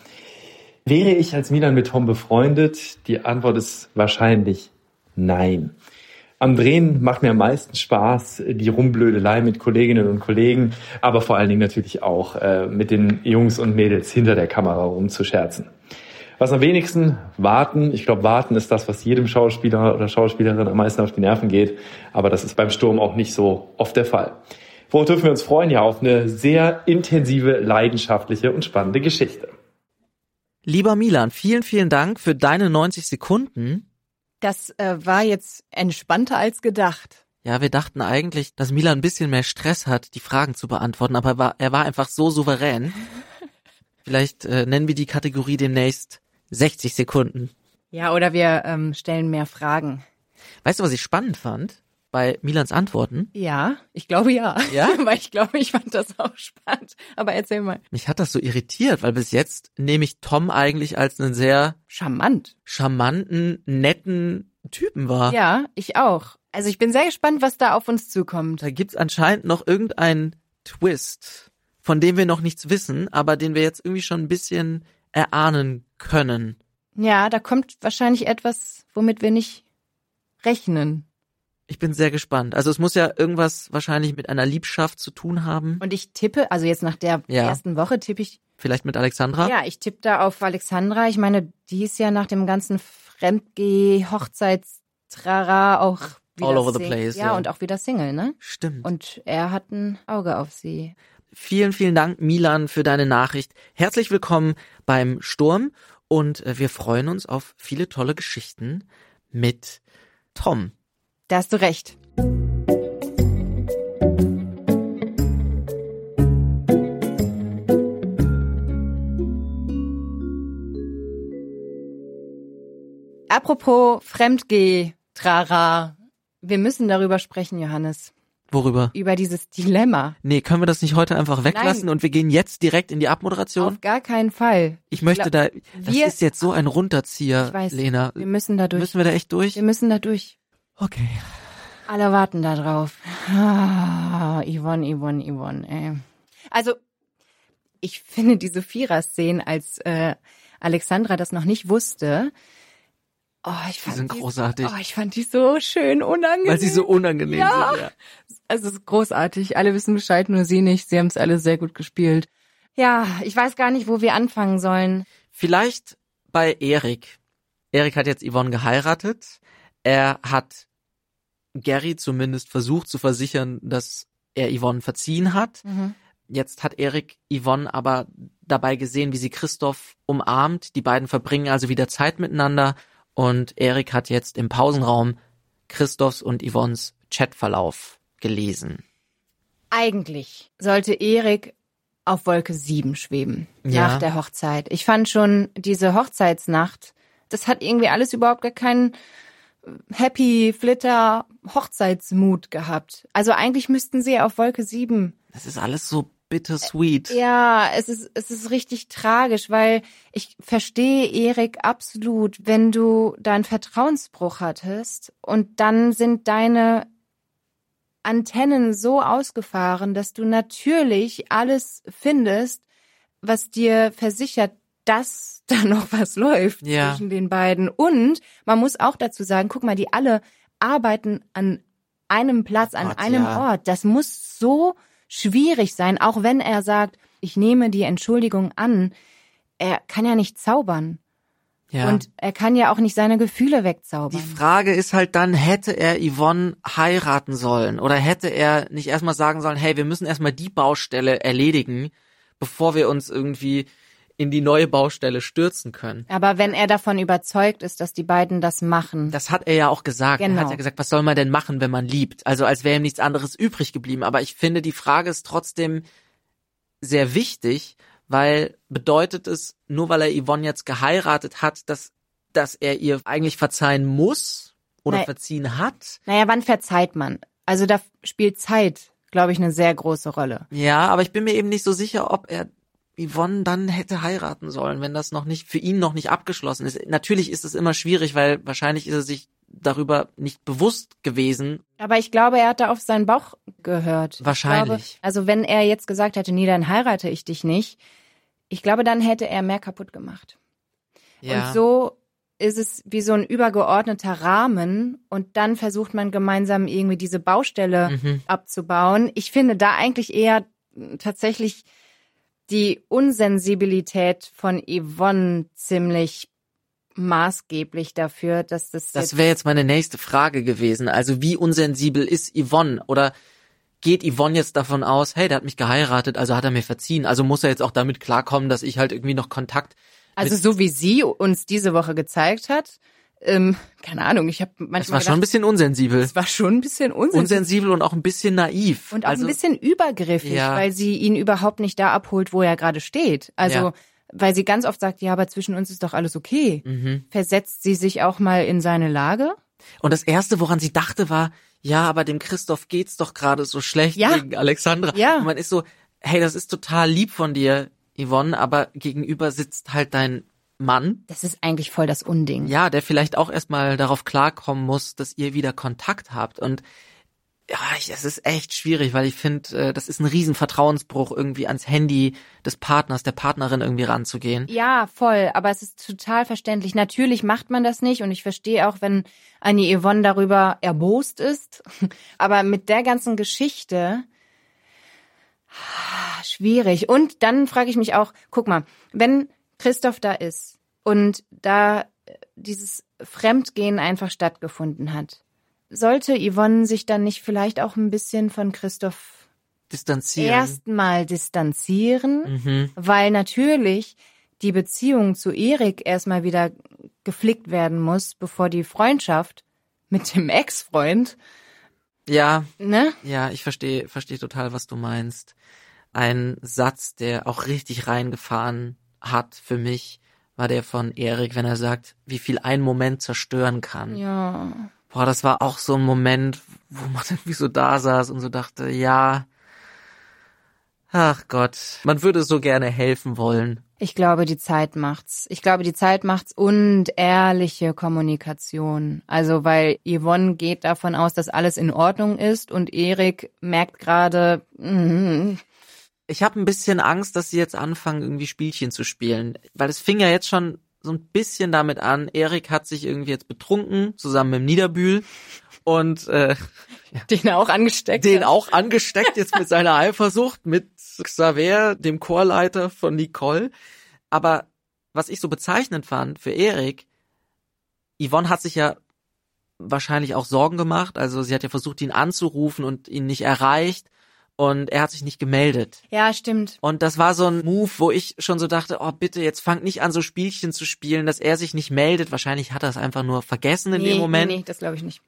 Wäre ich als Milan mit Tom befreundet? Die Antwort ist wahrscheinlich nein. Am Drehen macht mir am meisten Spaß die Rumblödelei mit Kolleginnen und Kollegen, aber vor allen Dingen natürlich auch äh, mit den Jungs und Mädels hinter der Kamera rumzuscherzen. Was am wenigsten warten. Ich glaube, warten ist das, was jedem Schauspieler oder Schauspielerin am meisten auf die Nerven geht. Aber das ist beim Sturm auch nicht so oft der Fall. Worauf dürfen wir uns freuen? Ja, auf eine sehr intensive, leidenschaftliche und spannende Geschichte. Lieber Milan, vielen, vielen Dank für deine 90 Sekunden. Das äh, war jetzt entspannter als gedacht. Ja, wir dachten eigentlich, dass Milan ein bisschen mehr Stress hat, die Fragen zu beantworten, aber er war, er war einfach so souverän. [LAUGHS] Vielleicht äh, nennen wir die Kategorie demnächst 60 Sekunden. Ja, oder wir ähm, stellen mehr Fragen. Weißt du, was ich spannend fand? Bei Milans Antworten? Ja, ich glaube ja. Ja? [LAUGHS] Weil ich glaube, ich fand das auch spannend. Aber erzähl mal. Mich hat das so irritiert, weil bis jetzt nehme ich Tom eigentlich als einen sehr Charmant. charmanten, netten Typen wahr. Ja, ich auch. Also ich bin sehr gespannt, was da auf uns zukommt. Da gibt's anscheinend noch irgendeinen Twist, von dem wir noch nichts wissen, aber den wir jetzt irgendwie schon ein bisschen erahnen können. Ja, da kommt wahrscheinlich etwas, womit wir nicht rechnen. Ich bin sehr gespannt. Also es muss ja irgendwas wahrscheinlich mit einer Liebschaft zu tun haben. Und ich tippe, also jetzt nach der Ja. ersten Woche tippe ich, Vielleicht mit Alexandra. ja, ich tippe da auf Alexandra. Ich meine, die ist ja nach dem ganzen Fremdgeh, Hochzeitstrara auch wieder All over the place, Ja, ja. und auch wieder Single, ne? Stimmt. Und er hat ein Auge auf sie. Vielen, vielen Dank, Milan, für deine Nachricht. Herzlich willkommen beim Sturm und äh, wir freuen uns auf viele tolle Geschichten mit Tom. Da hast du recht. Apropos Fremdgeh, Trara. Wir müssen darüber sprechen, Johannes. Worüber? Über dieses Dilemma. Nee, können wir das nicht heute einfach weglassen Nein. und wir gehen jetzt direkt in die Abmoderation? Auf gar keinen Fall. ich möchte da, das wir- ist jetzt so ein Runterzieher, Ich weiß, Lena. wir müssen da durch. Müssen wir da echt durch? wir müssen da durch. Okay. Alle warten da drauf. Ah, Yvonne, Yvonne, Yvonne. Ey. Also, ich finde diese Vierer-Szenen als, äh, Alexandra das noch nicht wusste. Oh, ich fand sind großartig. Oh, ich fand die so schön unangenehm. Weil sie so unangenehm Ja. sind. Ja. Also es ist großartig. Alle wissen Bescheid, nur sie nicht. Sie haben es alle sehr gut gespielt. Ja, ich weiß gar nicht, wo wir anfangen sollen. Vielleicht bei Erik. Erik hat jetzt Yvonne geheiratet. Er hat Gary zumindest versucht zu versichern, dass er Yvonne verziehen hat. Jetzt hat Erik Yvonne aber dabei gesehen, wie sie Christoph umarmt. Die beiden verbringen also wieder Zeit miteinander und Erik hat jetzt im Pausenraum Christophs und Yvonnes Chatverlauf gelesen. Eigentlich sollte Erik auf Wolke 7 schweben Ja. nach der Hochzeit. Ich fand schon diese Hochzeitsnacht, das hat irgendwie alles überhaupt gar keinen Happy Flitter Hochzeitsmut gehabt. Also eigentlich müssten sie auf Wolke 7 Das ist alles so bittersweet. Ja, es ist, es ist richtig tragisch, weil ich verstehe Erik absolut, wenn du deinen Vertrauensbruch hattest und dann sind deine Antennen so ausgefahren, dass du natürlich alles findest, was dir versichert, dass [LAUGHS] da noch was läuft Ja. zwischen den beiden. Und man muss auch dazu sagen, guck mal, die alle arbeiten an einem Platz, an Gott, einem ja. Ort. Das muss so schwierig sein, auch wenn er sagt, ich nehme die Entschuldigung an. Er kann ja nicht zaubern. Ja. Und er kann ja auch nicht seine Gefühle Die wegzaubern. Frage ist halt dann, hätte er Yvonne heiraten sollen oder hätte er nicht erstmal sagen sollen, hey, wir müssen erstmal die Baustelle erledigen, bevor wir uns irgendwie in die neue Baustelle stürzen können. Aber wenn er davon überzeugt ist, dass die beiden das machen, Das hat er ja auch gesagt. Er Genau. hat ja gesagt, was soll man denn machen, wenn man liebt? Also als wäre ihm nichts anderes übrig geblieben. Aber ich finde, die Frage ist trotzdem sehr wichtig, weil bedeutet es, nur weil er Yvonne jetzt geheiratet hat, dass, dass er ihr eigentlich verzeihen muss oder Nein. verziehen hat? naja, wann verzeiht man? Also da spielt Zeit, glaube ich, eine sehr große Rolle. Ja, aber ich bin mir eben nicht so sicher, ob er Yvonne dann hätte heiraten sollen, wenn das noch nicht für ihn noch nicht abgeschlossen ist. Natürlich ist es immer schwierig, weil wahrscheinlich ist er sich darüber nicht bewusst gewesen. Aber ich glaube, er hat da auf seinen Bauch gehört. Wahrscheinlich. Ich glaube, also wenn er jetzt gesagt hätte, nee, dann heirate ich dich nicht, ich glaube, dann hätte er mehr kaputt gemacht. Und so ist es wie so ein übergeordneter Rahmen und dann versucht man gemeinsam irgendwie diese Baustelle Mhm. abzubauen. Ich finde da eigentlich eher tatsächlich die Unsensibilität von Yvonne ziemlich maßgeblich dafür, dass das, Das wäre jetzt meine nächste Frage gewesen. Also wie unsensibel ist Yvonne? Oder geht Yvonne jetzt davon aus, hey, der hat mich geheiratet, also hat er mir verziehen. Also muss er jetzt auch damit klarkommen, dass ich halt irgendwie noch Kontakt. Also so wie sie uns diese Woche gezeigt hat, ähm, keine Ahnung, ich habe manchmal Es war schon ein gedacht, bisschen unsensibel. es war schon ein bisschen unsensibel. Unsensibel und auch ein bisschen naiv. Und auch also, ein bisschen übergriffig, Ja. weil sie ihn überhaupt nicht da abholt, wo er gerade steht. Also, Ja. weil sie ganz oft sagt, ja, aber zwischen uns ist doch alles okay. Mhm. Versetzt sie sich auch mal in seine Lage? Und das erste, woran sie dachte, war, ja, aber dem Christoph geht's doch gerade so schlecht Ja. wegen Alexandra. Ja. Und man ist so, hey, das ist total lieb von dir, Yvonne, aber gegenüber sitzt halt dein Mann, Das ist eigentlich voll das Unding. ja, der vielleicht auch erstmal darauf klarkommen muss, dass ihr wieder Kontakt habt. Und ja, ich, es ist echt schwierig, weil ich finde, äh, das ist ein riesen Vertrauensbruch, irgendwie ans Handy des Partners, der Partnerin irgendwie ranzugehen. Ja, voll, aber es ist total verständlich. Natürlich macht man das nicht und ich verstehe auch, wenn Annie Yvonne darüber erbost ist. [LAUGHS] Aber mit der ganzen Geschichte ah, schwierig. Und dann frage ich mich auch, guck mal, wenn Christoph da ist und da äh, dieses Fremdgehen einfach stattgefunden hat, sollte Yvonne sich dann nicht vielleicht auch ein bisschen von Christoph Distanzieren. erstmal distanzieren? Mhm. weil natürlich die Beziehung zu Erik erstmal wieder geflickt werden muss, bevor die Freundschaft mit dem Ex-Freund, Ja, ne? Ja, ich verstehe, verstehe total, was du meinst. Ein Satz, der auch richtig reingefahren hat für mich, war der von Erik, wenn er sagt, wie viel ein Moment zerstören kann. Ja. Boah, das war auch so ein Moment, wo man [LAUGHS] irgendwie so da saß und so dachte, ja, ach Gott, man würde so gerne helfen wollen. Ich glaube, die Zeit macht's. Ich glaube, die Zeit macht's und ehrliche Kommunikation. Also, weil Yvonne geht davon aus, dass alles in Ordnung ist und Erik merkt gerade, mm, ich habe ein bisschen Angst, dass sie jetzt anfangen, irgendwie Spielchen zu spielen. Weil es fing ja jetzt schon so ein bisschen damit an, Erik hat sich irgendwie jetzt betrunken, zusammen mit dem Niederbühl. Und äh, Den auch angesteckt den hat. auch angesteckt jetzt mit seiner Eifersucht, mit Xaver, dem Chorleiter von Nicole. Aber was ich so bezeichnend fand für Erik, Yvonne hat sich ja wahrscheinlich auch Sorgen gemacht. Also sie hat ja versucht, ihn anzurufen und ihn nicht erreicht. Und er hat sich nicht gemeldet. Ja, stimmt. Und das war so ein Move, wo ich schon so dachte, oh bitte, jetzt fangt nicht an, so Spielchen zu spielen, dass er sich nicht meldet. Wahrscheinlich hat er es einfach nur vergessen in dem Moment. Nee, nee, das glaube ich nicht.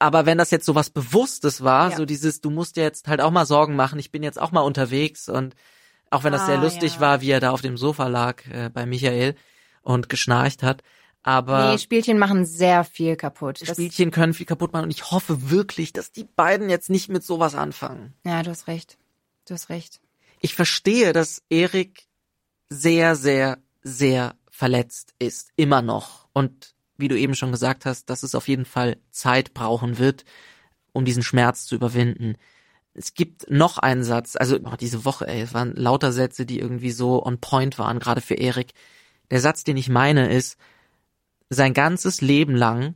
Aber wenn das jetzt so was Bewusstes war, Ja. so dieses, du musst dir jetzt halt auch mal Sorgen machen, ich bin jetzt auch mal unterwegs und auch wenn das sehr Ah, lustig ja. war, wie er da auf dem Sofa lag äh, bei Michael und geschnarcht hat. Aber nee, Spielchen machen sehr viel kaputt. Das, Spielchen können viel kaputt machen und ich hoffe wirklich, dass die beiden jetzt nicht mit sowas anfangen. Ja, du hast recht. Du hast recht. Ich verstehe, dass Erik sehr, sehr, sehr verletzt ist. Immer noch. Und wie du eben schon gesagt hast, dass es auf jeden Fall Zeit brauchen wird, um diesen Schmerz zu überwinden. Es gibt noch einen Satz, also oh, diese Woche, ey, es waren lauter Sätze, die irgendwie so on point waren, gerade für Erik. Der Satz, den ich meine, ist, sein ganzes Leben lang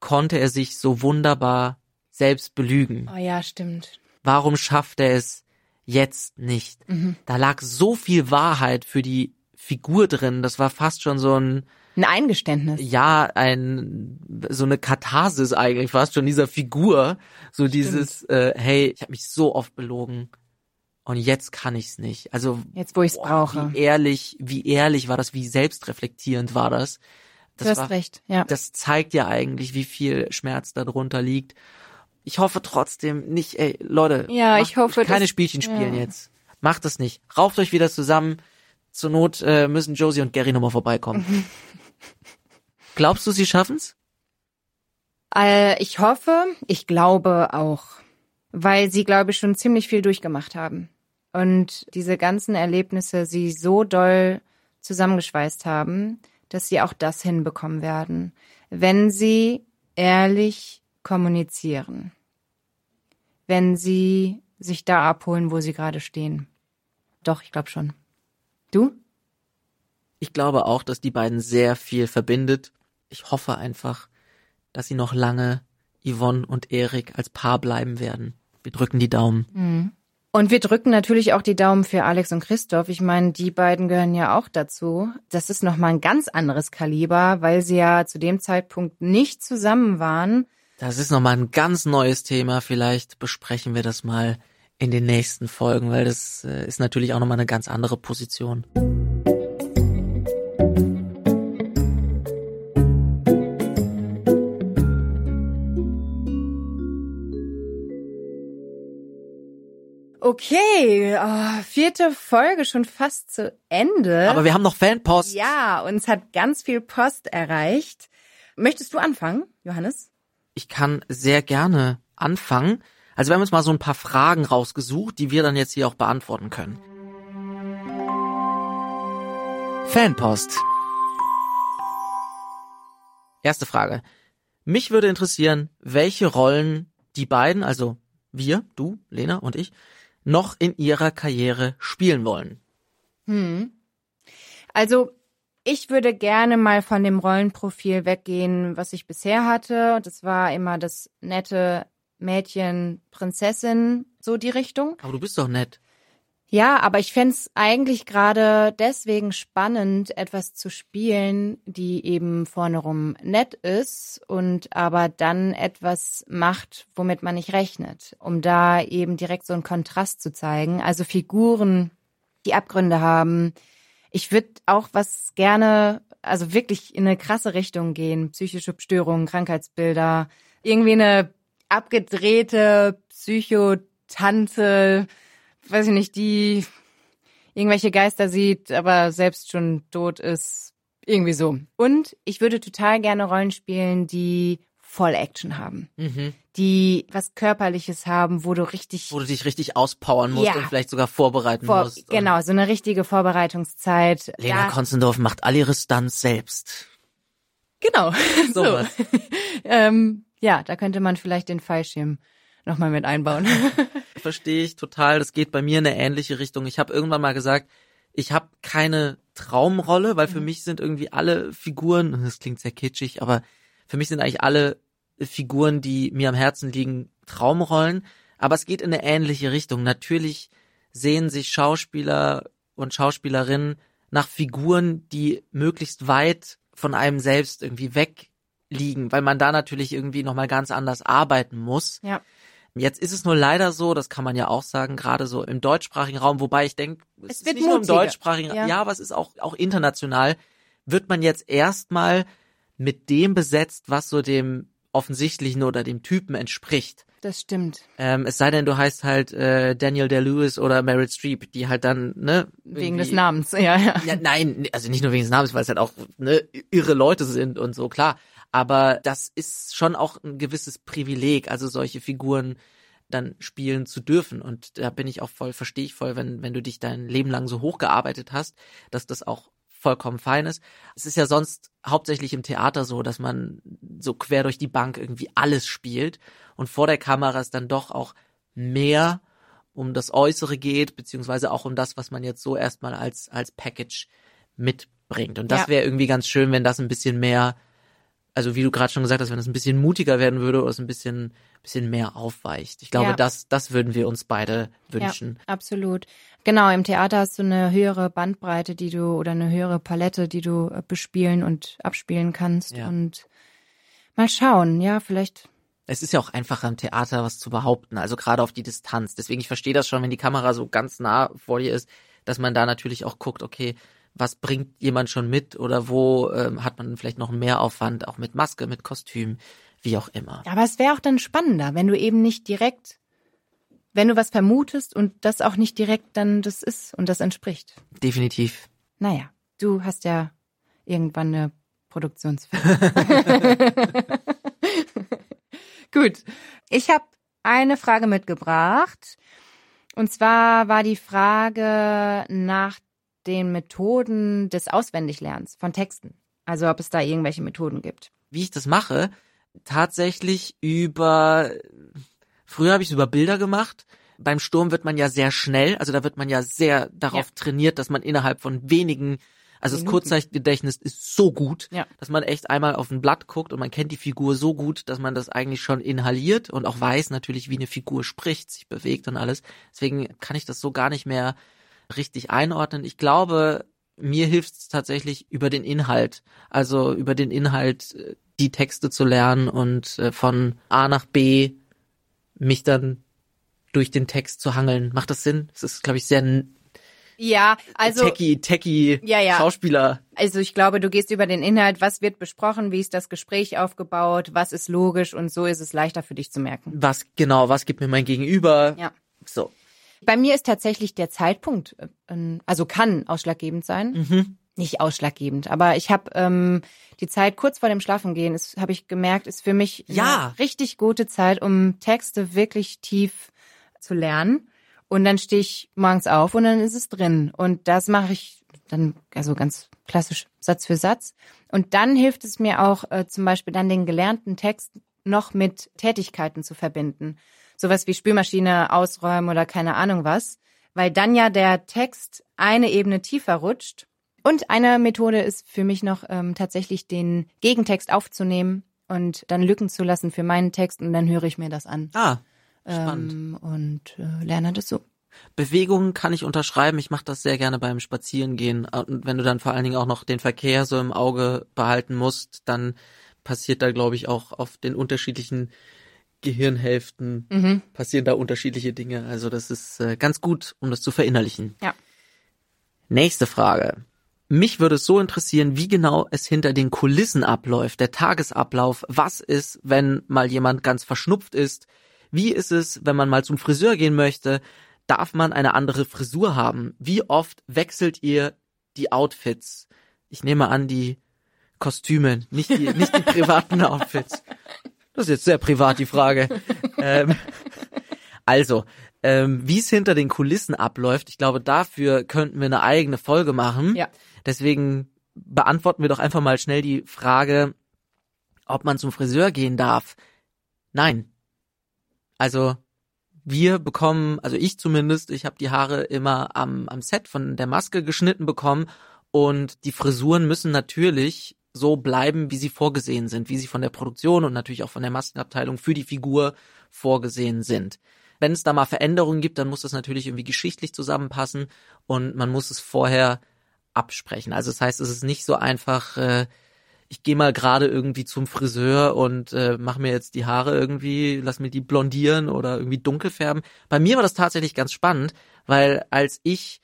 konnte er sich so wunderbar selbst belügen. Oh ja, stimmt. Warum schafft er es jetzt nicht? Da lag so viel Wahrheit für die Figur drin, das war fast schon so ein, Ein Eingeständnis. ja, ein, so eine Katharsis eigentlich fast schon dieser Figur. So dieses, äh, hey, ich habe mich so oft belogen und jetzt kann ich's nicht. Also Jetzt, wo ich's boah, brauche. Wie ehrlich, wie ehrlich war das, wie selbstreflektierend war das. Das du hast war, recht, ja. das zeigt ja eigentlich, wie viel Schmerz da drunter liegt. Ich hoffe trotzdem nicht, ey, Leute. Ja, macht ich hoffe, keine dass- Spielchen spielen ja. jetzt. Macht das nicht. Rauft euch wieder zusammen. Zur Not äh, müssen Josie und Gary nochmal vorbeikommen. [LAUGHS] Glaubst du, sie schaffen's? Äh, ich hoffe, ich glaube auch. Weil sie, glaube ich, schon ziemlich viel durchgemacht haben. Und diese ganzen Erlebnisse sie so doll zusammengeschweißt haben, dass sie auch das hinbekommen werden. Wenn sie ehrlich kommunizieren. Wenn sie sich da abholen, wo sie gerade stehen. Doch, ich glaube schon. Du? Ich glaube auch, dass die beiden sehr viel verbindet. Ich hoffe einfach, dass sie noch lange Yvonne und Erik als Paar bleiben werden. Wir drücken die Daumen. Und wir drücken natürlich auch die Daumen für Alex und Christoph. Ich meine, die beiden gehören ja auch dazu. Das ist nochmal ein ganz anderes Kaliber, weil sie ja zu dem Zeitpunkt nicht zusammen waren. Das ist nochmal ein ganz neues Thema. Vielleicht besprechen wir das mal in den nächsten Folgen, weil das äh, ist natürlich auch nochmal eine ganz andere Position. Okay, oh, vierte Folge schon fast zu Ende. Aber wir haben noch Fanpost. ja, uns hat ganz viel Post erreicht. Möchtest du anfangen, Johannes? Ich kann sehr gerne anfangen. Also wir haben uns mal so ein paar Fragen rausgesucht, die wir dann jetzt hier auch beantworten können. Fanpost. Erste Frage. Mich würde interessieren, welche Rollen die beiden, also wir, du, Lena und ich, noch in ihrer Karriere spielen wollen. Also, ich würde gerne mal von dem Rollenprofil weggehen, was ich bisher hatte. Das war immer das nette Mädchen, Prinzessin, so die Richtung. Aber du bist doch nett. Ja, aber ich fänd's eigentlich gerade deswegen spannend, etwas zu spielen, die eben vorne rum nett ist und aber dann etwas macht, womit man nicht rechnet, um da eben direkt so einen Kontrast zu zeigen. Also Figuren, die Abgründe haben. Ich würde auch was gerne, also wirklich in eine krasse Richtung gehen. Psychische Störungen, Krankheitsbilder, irgendwie eine abgedrehte Psychotante, weiß ich nicht, die irgendwelche Geister sieht, aber selbst schon tot ist. Irgendwie so. Und ich würde total gerne Rollen spielen, die voll Action haben. Die was Körperliches haben, wo du richtig Wo du dich richtig auspowern musst Ja. und vielleicht sogar vorbereiten vor, musst. Genau, so eine richtige Vorbereitungszeit. Lena Da- Konzendorf macht all ihre Stunts selbst. Genau. [LAUGHS] so. Sowas. [LAUGHS] ähm, ja, da könnte man vielleicht den Fallschirm nochmal mit einbauen. [LAUGHS] Verstehe ich total. Das geht bei mir in eine ähnliche Richtung. Ich habe irgendwann mal gesagt, ich habe keine Traumrolle, weil für Mhm. mich sind irgendwie alle Figuren, [LAUGHS] das klingt sehr kitschig, aber für mich sind eigentlich alle Figuren, die mir am Herzen liegen, Traumrollen. Aber es geht in eine ähnliche Richtung. Natürlich sehen sich Schauspieler und Schauspielerinnen nach Figuren, die möglichst weit von einem selbst irgendwie weg liegen, weil man da natürlich irgendwie nochmal ganz anders arbeiten muss. ja. Jetzt ist es nur leider so, das kann man ja auch sagen, gerade so im deutschsprachigen Raum, wobei ich denke, es, Es ist wird nicht nur im mutiger. deutschsprachigen Raum, Ja. ja, aber es ist auch, auch international, wird man jetzt erstmal mit dem besetzt, was so dem offensichtlichen oder dem Typen entspricht. Das stimmt. Ähm, es sei denn, du heißt halt äh, Daniel Day-Lewis oder Meryl Streep, die halt dann, ne? Wegen des Namens, [LAUGHS] ja, ja. ja, nein, also nicht nur wegen des Namens, weil es halt auch ne, irre Leute sind und so, klar. Aber das ist schon auch ein gewisses Privileg, also solche Figuren dann spielen zu dürfen. Und da bin ich auch voll, verstehe ich voll, wenn, wenn du dich dein Leben lang so hochgearbeitet hast, dass das auch vollkommen fein ist. Es ist ja sonst hauptsächlich im Theater so, dass man so quer durch die Bank irgendwie alles spielt und vor der Kamera ist dann doch auch mehr um das Äußere geht, beziehungsweise auch um das, was man jetzt so erstmal als, als Package mitbringt. Und das Ja. wäre irgendwie ganz schön, wenn das ein bisschen mehr, also wie du gerade schon gesagt hast, wenn das ein bisschen mutiger werden würde oder es ein bisschen, bisschen mehr aufweicht. Ich glaube, Ja. das, das würden wir uns beide wünschen. Ja, absolut. Genau, im Theater hast du eine höhere Bandbreite, die du oder eine höhere Palette, die du äh, bespielen und abspielen kannst. Ja. Und mal schauen, ja, vielleicht. Es ist ja auch einfacher im Theater was zu behaupten, also gerade auf die Distanz. Deswegen, ich verstehe das schon, wenn die Kamera so ganz nah vor dir ist, dass man da natürlich auch guckt, okay, was bringt jemand schon mit oder wo ähm, hat man vielleicht noch mehr Aufwand, auch mit Maske, mit Kostüm, wie auch immer. Aber es wäre auch dann spannender, wenn du eben nicht direkt, wenn du was vermutest und das auch nicht direkt dann das ist und das entspricht. Definitiv. Naja, du hast ja irgendwann eine Produktionsfirma. [LAUGHS] Gut, ich habe eine Frage mitgebracht. Und zwar war die Frage nach den Methoden des Auswendiglernens von Texten. Also ob es da irgendwelche Methoden gibt. Wie ich das mache, tatsächlich über, früher habe ich es über Bilder gemacht. Beim Sturm wird man ja sehr schnell, also da wird man ja sehr darauf Ja. trainiert, dass man innerhalb von wenigen, also das. Kurzzeitgedächtnis ist so gut, Ja. dass man echt einmal auf ein Blatt guckt und man kennt die Figur so gut, dass man das eigentlich schon inhaliert und auch weiß natürlich, wie eine Figur spricht, sich bewegt und alles. Deswegen kann ich das so gar nicht mehr richtig einordnen. Ich glaube, mir hilft es tatsächlich über den Inhalt, also über den Inhalt äh, die Texte zu lernen und äh, von A nach B mich dann durch den Text zu hangeln. Macht das Sinn? Es ist, glaube ich, sehr Ja, also techie, techie Ja, ja. Schauspieler. Also ich glaube, du gehst über den Inhalt, was wird besprochen, wie ist das Gespräch aufgebaut, was ist logisch und so ist es leichter für dich zu merken. Was genau, was gibt mir mein Gegenüber? Ja. So. Bei mir ist tatsächlich der Zeitpunkt, äh, also kann ausschlaggebend sein. Mhm. Nicht ausschlaggebend, aber ich habe ähm, die Zeit kurz vor dem Schlafengehen, ist habe ich gemerkt, ist für mich Ja. eine richtig gute Zeit, um Texte wirklich tief zu lernen. Und dann stehe ich morgens auf und dann ist es drin. Und das mache ich dann, also ganz klassisch Satz für Satz. Und dann hilft es mir auch äh, zum Beispiel dann den gelernten Text noch mit Tätigkeiten zu verbinden. Sowas wie Spülmaschine ausräumen oder keine Ahnung was. Weil dann ja der Text eine Ebene tiefer rutscht. Und eine Methode ist für mich noch ähm, tatsächlich den Gegentext aufzunehmen und dann Lücken zu lassen für meinen Text und dann höre ich mir das an. Ah, spannend. Ähm, und äh, lerne das so. Bewegungen kann ich unterschreiben. Ich mache das sehr gerne beim Spazierengehen. Und wenn du dann vor allen Dingen auch noch den Verkehr so im Auge behalten musst, dann passiert da, glaube ich, auch auf den unterschiedlichen Gehirnhälften Mhm. passieren da unterschiedliche Dinge. Also das ist äh, ganz gut, um das zu verinnerlichen. Ja. Nächste Frage. Mich würde es so interessieren, wie genau es hinter den Kulissen abläuft, der Tagesablauf. Was ist, wenn mal jemand ganz verschnupft ist? Wie ist es, wenn man mal zum Friseur gehen möchte? Darf man eine andere Frisur haben? Wie oft wechselt ihr die Outfits? Ich nehme an, die Kostüme, nicht die, nicht die [LAUGHS] privaten Outfits. Das ist jetzt sehr privat, die Frage. [LAUGHS] ähm, also, ähm, wie es hinter den Kulissen abläuft, ich glaube, dafür könnten wir eine eigene Folge machen. Ja. Deswegen beantworten wir doch einfach mal schnell die Frage, ob man zum Friseur gehen darf. Nein. Also wir bekommen, also ich zumindest, ich habe die Haare immer am, am Set von der Maske geschnitten bekommen und die Frisuren müssen natürlich so bleiben, wie sie vorgesehen sind, wie sie von der Produktion und natürlich auch von der Maskenabteilung für die Figur vorgesehen sind. Wenn es da mal Veränderungen gibt, dann muss das natürlich irgendwie geschichtlich zusammenpassen und man muss es vorher absprechen. Also das heißt, es ist nicht so einfach, äh, ich gehe mal gerade irgendwie zum Friseur und äh, mache mir jetzt die Haare irgendwie, lass mir die blondieren oder irgendwie dunkel färben. Bei mir war das tatsächlich ganz spannend, weil als ich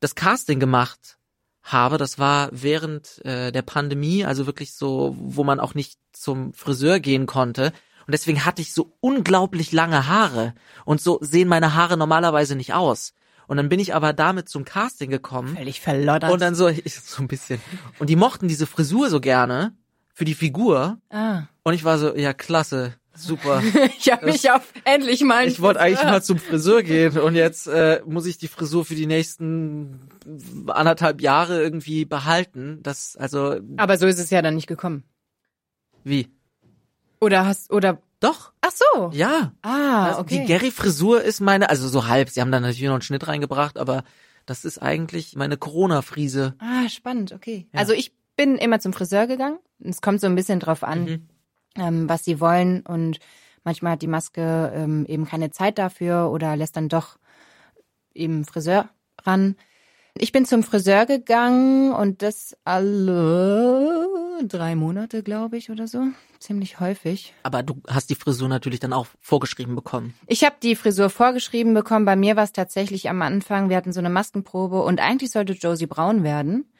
das Casting gemacht habe, das war während äh, der Pandemie, also wirklich so, wo man auch nicht zum Friseur gehen konnte. Und deswegen hatte ich so unglaublich lange Haare. Und so sehen meine Haare normalerweise nicht aus. Und dann bin ich aber damit zum Casting gekommen. Völlig verloddert. Und dann so, [LAUGHS] ich, so ein bisschen. Und die mochten diese Frisur so gerne für die Figur. ah. Und ich war so, ja, klasse, super. [LAUGHS] Ich habe mich auf endlich mal. Ich wollte eigentlich mal zum Friseur gehen und jetzt äh, muss ich die Frisur für die nächsten anderthalb Jahre irgendwie behalten. Das, also, Aber so ist es ja dann nicht gekommen. wie? Oder hast oder Doch, Ach so. ja. Ah, Also okay. Die Gary-Frisur ist meine, also so halb. Sie haben da natürlich noch einen Schnitt reingebracht, aber das ist eigentlich meine Corona-Frise. Ah, spannend, okay. Ja. Also ich bin immer zum Friseur gegangen. Es kommt so ein bisschen drauf an, Mhm. Ähm, was sie wollen. Und manchmal hat die Maske ähm, eben keine Zeit dafür oder lässt dann doch eben Friseur ran. Ich bin zum Friseur gegangen und das alle drei Monate, glaube ich, oder so. Ziemlich häufig. Aber du hast die Frisur natürlich dann auch vorgeschrieben bekommen. Ich habe die Frisur vorgeschrieben bekommen. Bei mir war es tatsächlich am Anfang, wir hatten so eine Maskenprobe und eigentlich sollte Josie braun werden.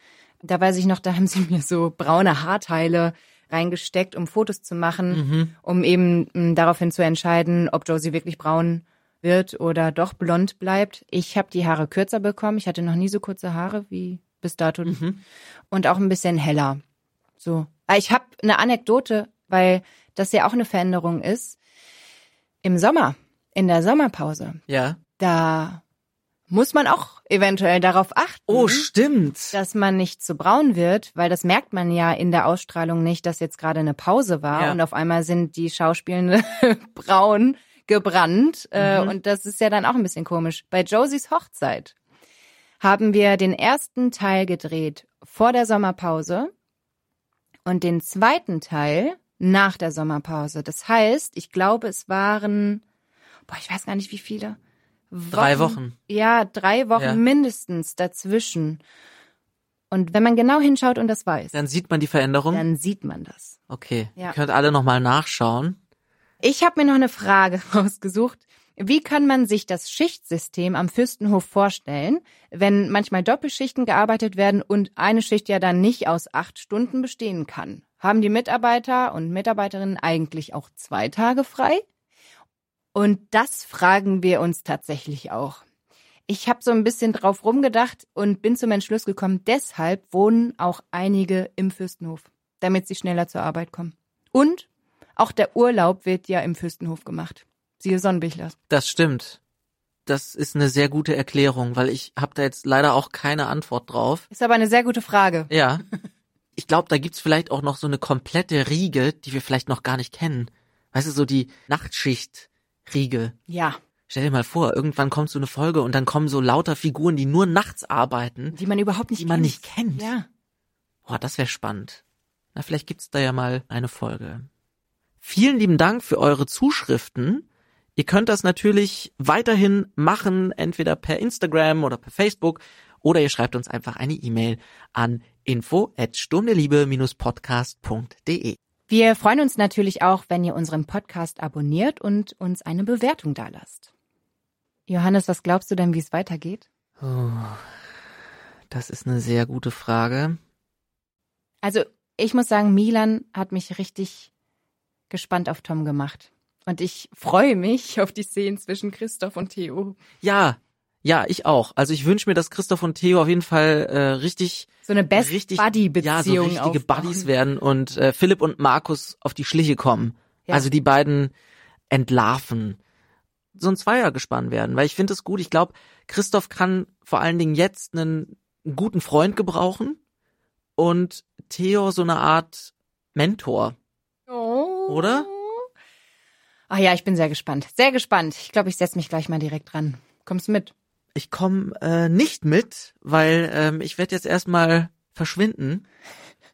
Da weiß ich noch, da haben sie mir so braune Haarteile reingesteckt, um Fotos zu machen, um eben m, daraufhin zu entscheiden, ob Josie wirklich braun wird oder doch blond bleibt. Ich habe die Haare kürzer bekommen. Ich hatte noch nie so kurze Haare wie bis dato und auch ein bisschen heller. So. Aber Ich habe eine Anekdote, weil das ja auch eine Veränderung ist. Im Sommer, in der Sommerpause, Ja. da muss man auch eventuell darauf achten, Oh, stimmt. dass man nicht zu braun wird, weil das merkt man ja in der Ausstrahlung nicht, dass jetzt gerade eine Pause war Ja. und auf einmal sind die Schauspielende [LAUGHS] braun gebrannt äh, und das ist ja dann auch ein bisschen komisch. Bei Josies Hochzeit haben wir den ersten Teil gedreht vor der Sommerpause und den zweiten Teil nach der Sommerpause. Das heißt, ich glaube, es waren, boah, ich weiß gar nicht wie viele. Drei Wochen. Ja, drei Wochen Ja. mindestens dazwischen. Und wenn man genau hinschaut und das weiß, Dann sieht man die Veränderung. dann sieht man das. Okay. Ja. Ihr könnt alle nochmal nachschauen. Ich habe mir noch eine Frage [LAUGHS] rausgesucht. Wie kann man sich das Schichtsystem am Fürstenhof vorstellen, wenn manchmal Doppelschichten gearbeitet werden und eine Schicht ja dann nicht aus acht Stunden bestehen kann? Haben die Mitarbeiter und Mitarbeiterinnen eigentlich auch zwei Tage frei? Und das fragen wir uns tatsächlich auch. Ich habe so ein bisschen drauf rumgedacht und bin zum Entschluss gekommen, deshalb wohnen auch einige im Fürstenhof, damit sie schneller zur Arbeit kommen. Und auch der Urlaub wird ja im Fürstenhof gemacht. Siehe Sonnenbichler. Das stimmt. Das ist eine sehr gute Erklärung, weil ich habe da jetzt leider auch keine Antwort drauf. Ist aber eine sehr gute Frage. Ja. Ich glaube, da gibt's vielleicht auch noch so eine komplette Riege, die wir vielleicht noch gar nicht kennen. Weißt du, so die Nachtschicht-Riege. Ja, Stell dir mal vor, irgendwann kommt so eine Folge und dann kommen so lauter Figuren, die nur nachts arbeiten. die man überhaupt nicht Die man kennt. nicht kennt. Ja. Boah, das wäre spannend. Na, vielleicht gibt's da ja mal eine Folge. Vielen lieben Dank für eure Zuschriften. Ihr könnt das natürlich weiterhin machen, entweder per Instagram oder per Facebook, oder ihr schreibt uns einfach eine E-Mail an info at sturmderliebe-podcast.de. Wir freuen uns natürlich auch, wenn ihr unseren Podcast abonniert und uns eine Bewertung dalasst. Johannes, was glaubst du denn, wie es weitergeht? Das ist eine sehr gute Frage. Also, ich muss sagen, Milan hat mich richtig gespannt auf Tom gemacht. Und ich freue mich auf die Szenen zwischen Christoph und Theo. Ja, ja, ich auch. Also ich wünsche mir, dass Christoph und Theo auf jeden Fall äh, richtig So eine richtig, ja, so richtige aufbauen. Buddies werden und äh, Philipp und Markus auf die Schliche kommen. Ja. Also die beiden entlarven. So ein Zweiergespann werden, weil ich finde es gut. Ich glaube, Christoph kann vor allen Dingen jetzt einen guten Freund gebrauchen und Theo so eine Art Mentor. Oh. Oder? Ach ja, ich bin sehr gespannt. Sehr gespannt. Ich glaube, ich setze mich gleich mal direkt dran. Kommst du mit? Ich komme äh, nicht mit, weil ähm, ich werde jetzt erstmal verschwinden.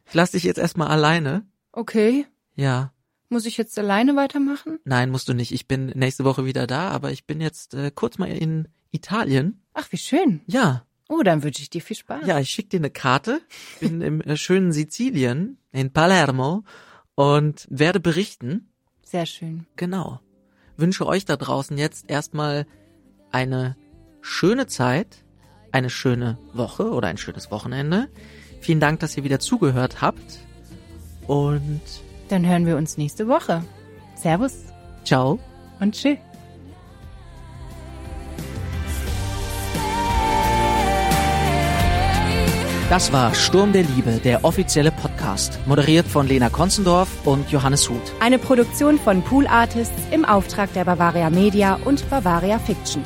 Ich lasse dich jetzt erstmal alleine. Okay. Ja. Muss ich jetzt alleine weitermachen? Nein, musst du nicht. Ich bin nächste Woche wieder da, aber ich bin jetzt äh, kurz mal in Italien. Ach, wie schön. Ja. Oh, dann wünsche ich dir viel Spaß. Ja, ich schicke dir eine Karte. Ich bin im äh, schönen Sizilien, in Palermo und werde berichten. Sehr schön. Genau. Wünsche euch da draußen jetzt erstmal eine schöne Zeit, eine schöne Woche oder ein schönes Wochenende. Vielen Dank, dass ihr wieder zugehört habt. Und Dann hören wir uns nächste Woche. Servus ciao. und tschüss. Das war Sturm der Liebe, der offizielle Podcast, moderiert von Lena Konzendorf und Johannes Huth. Eine Produktion von Pool Artists im Auftrag der Bavaria Media und Bavaria Fiction.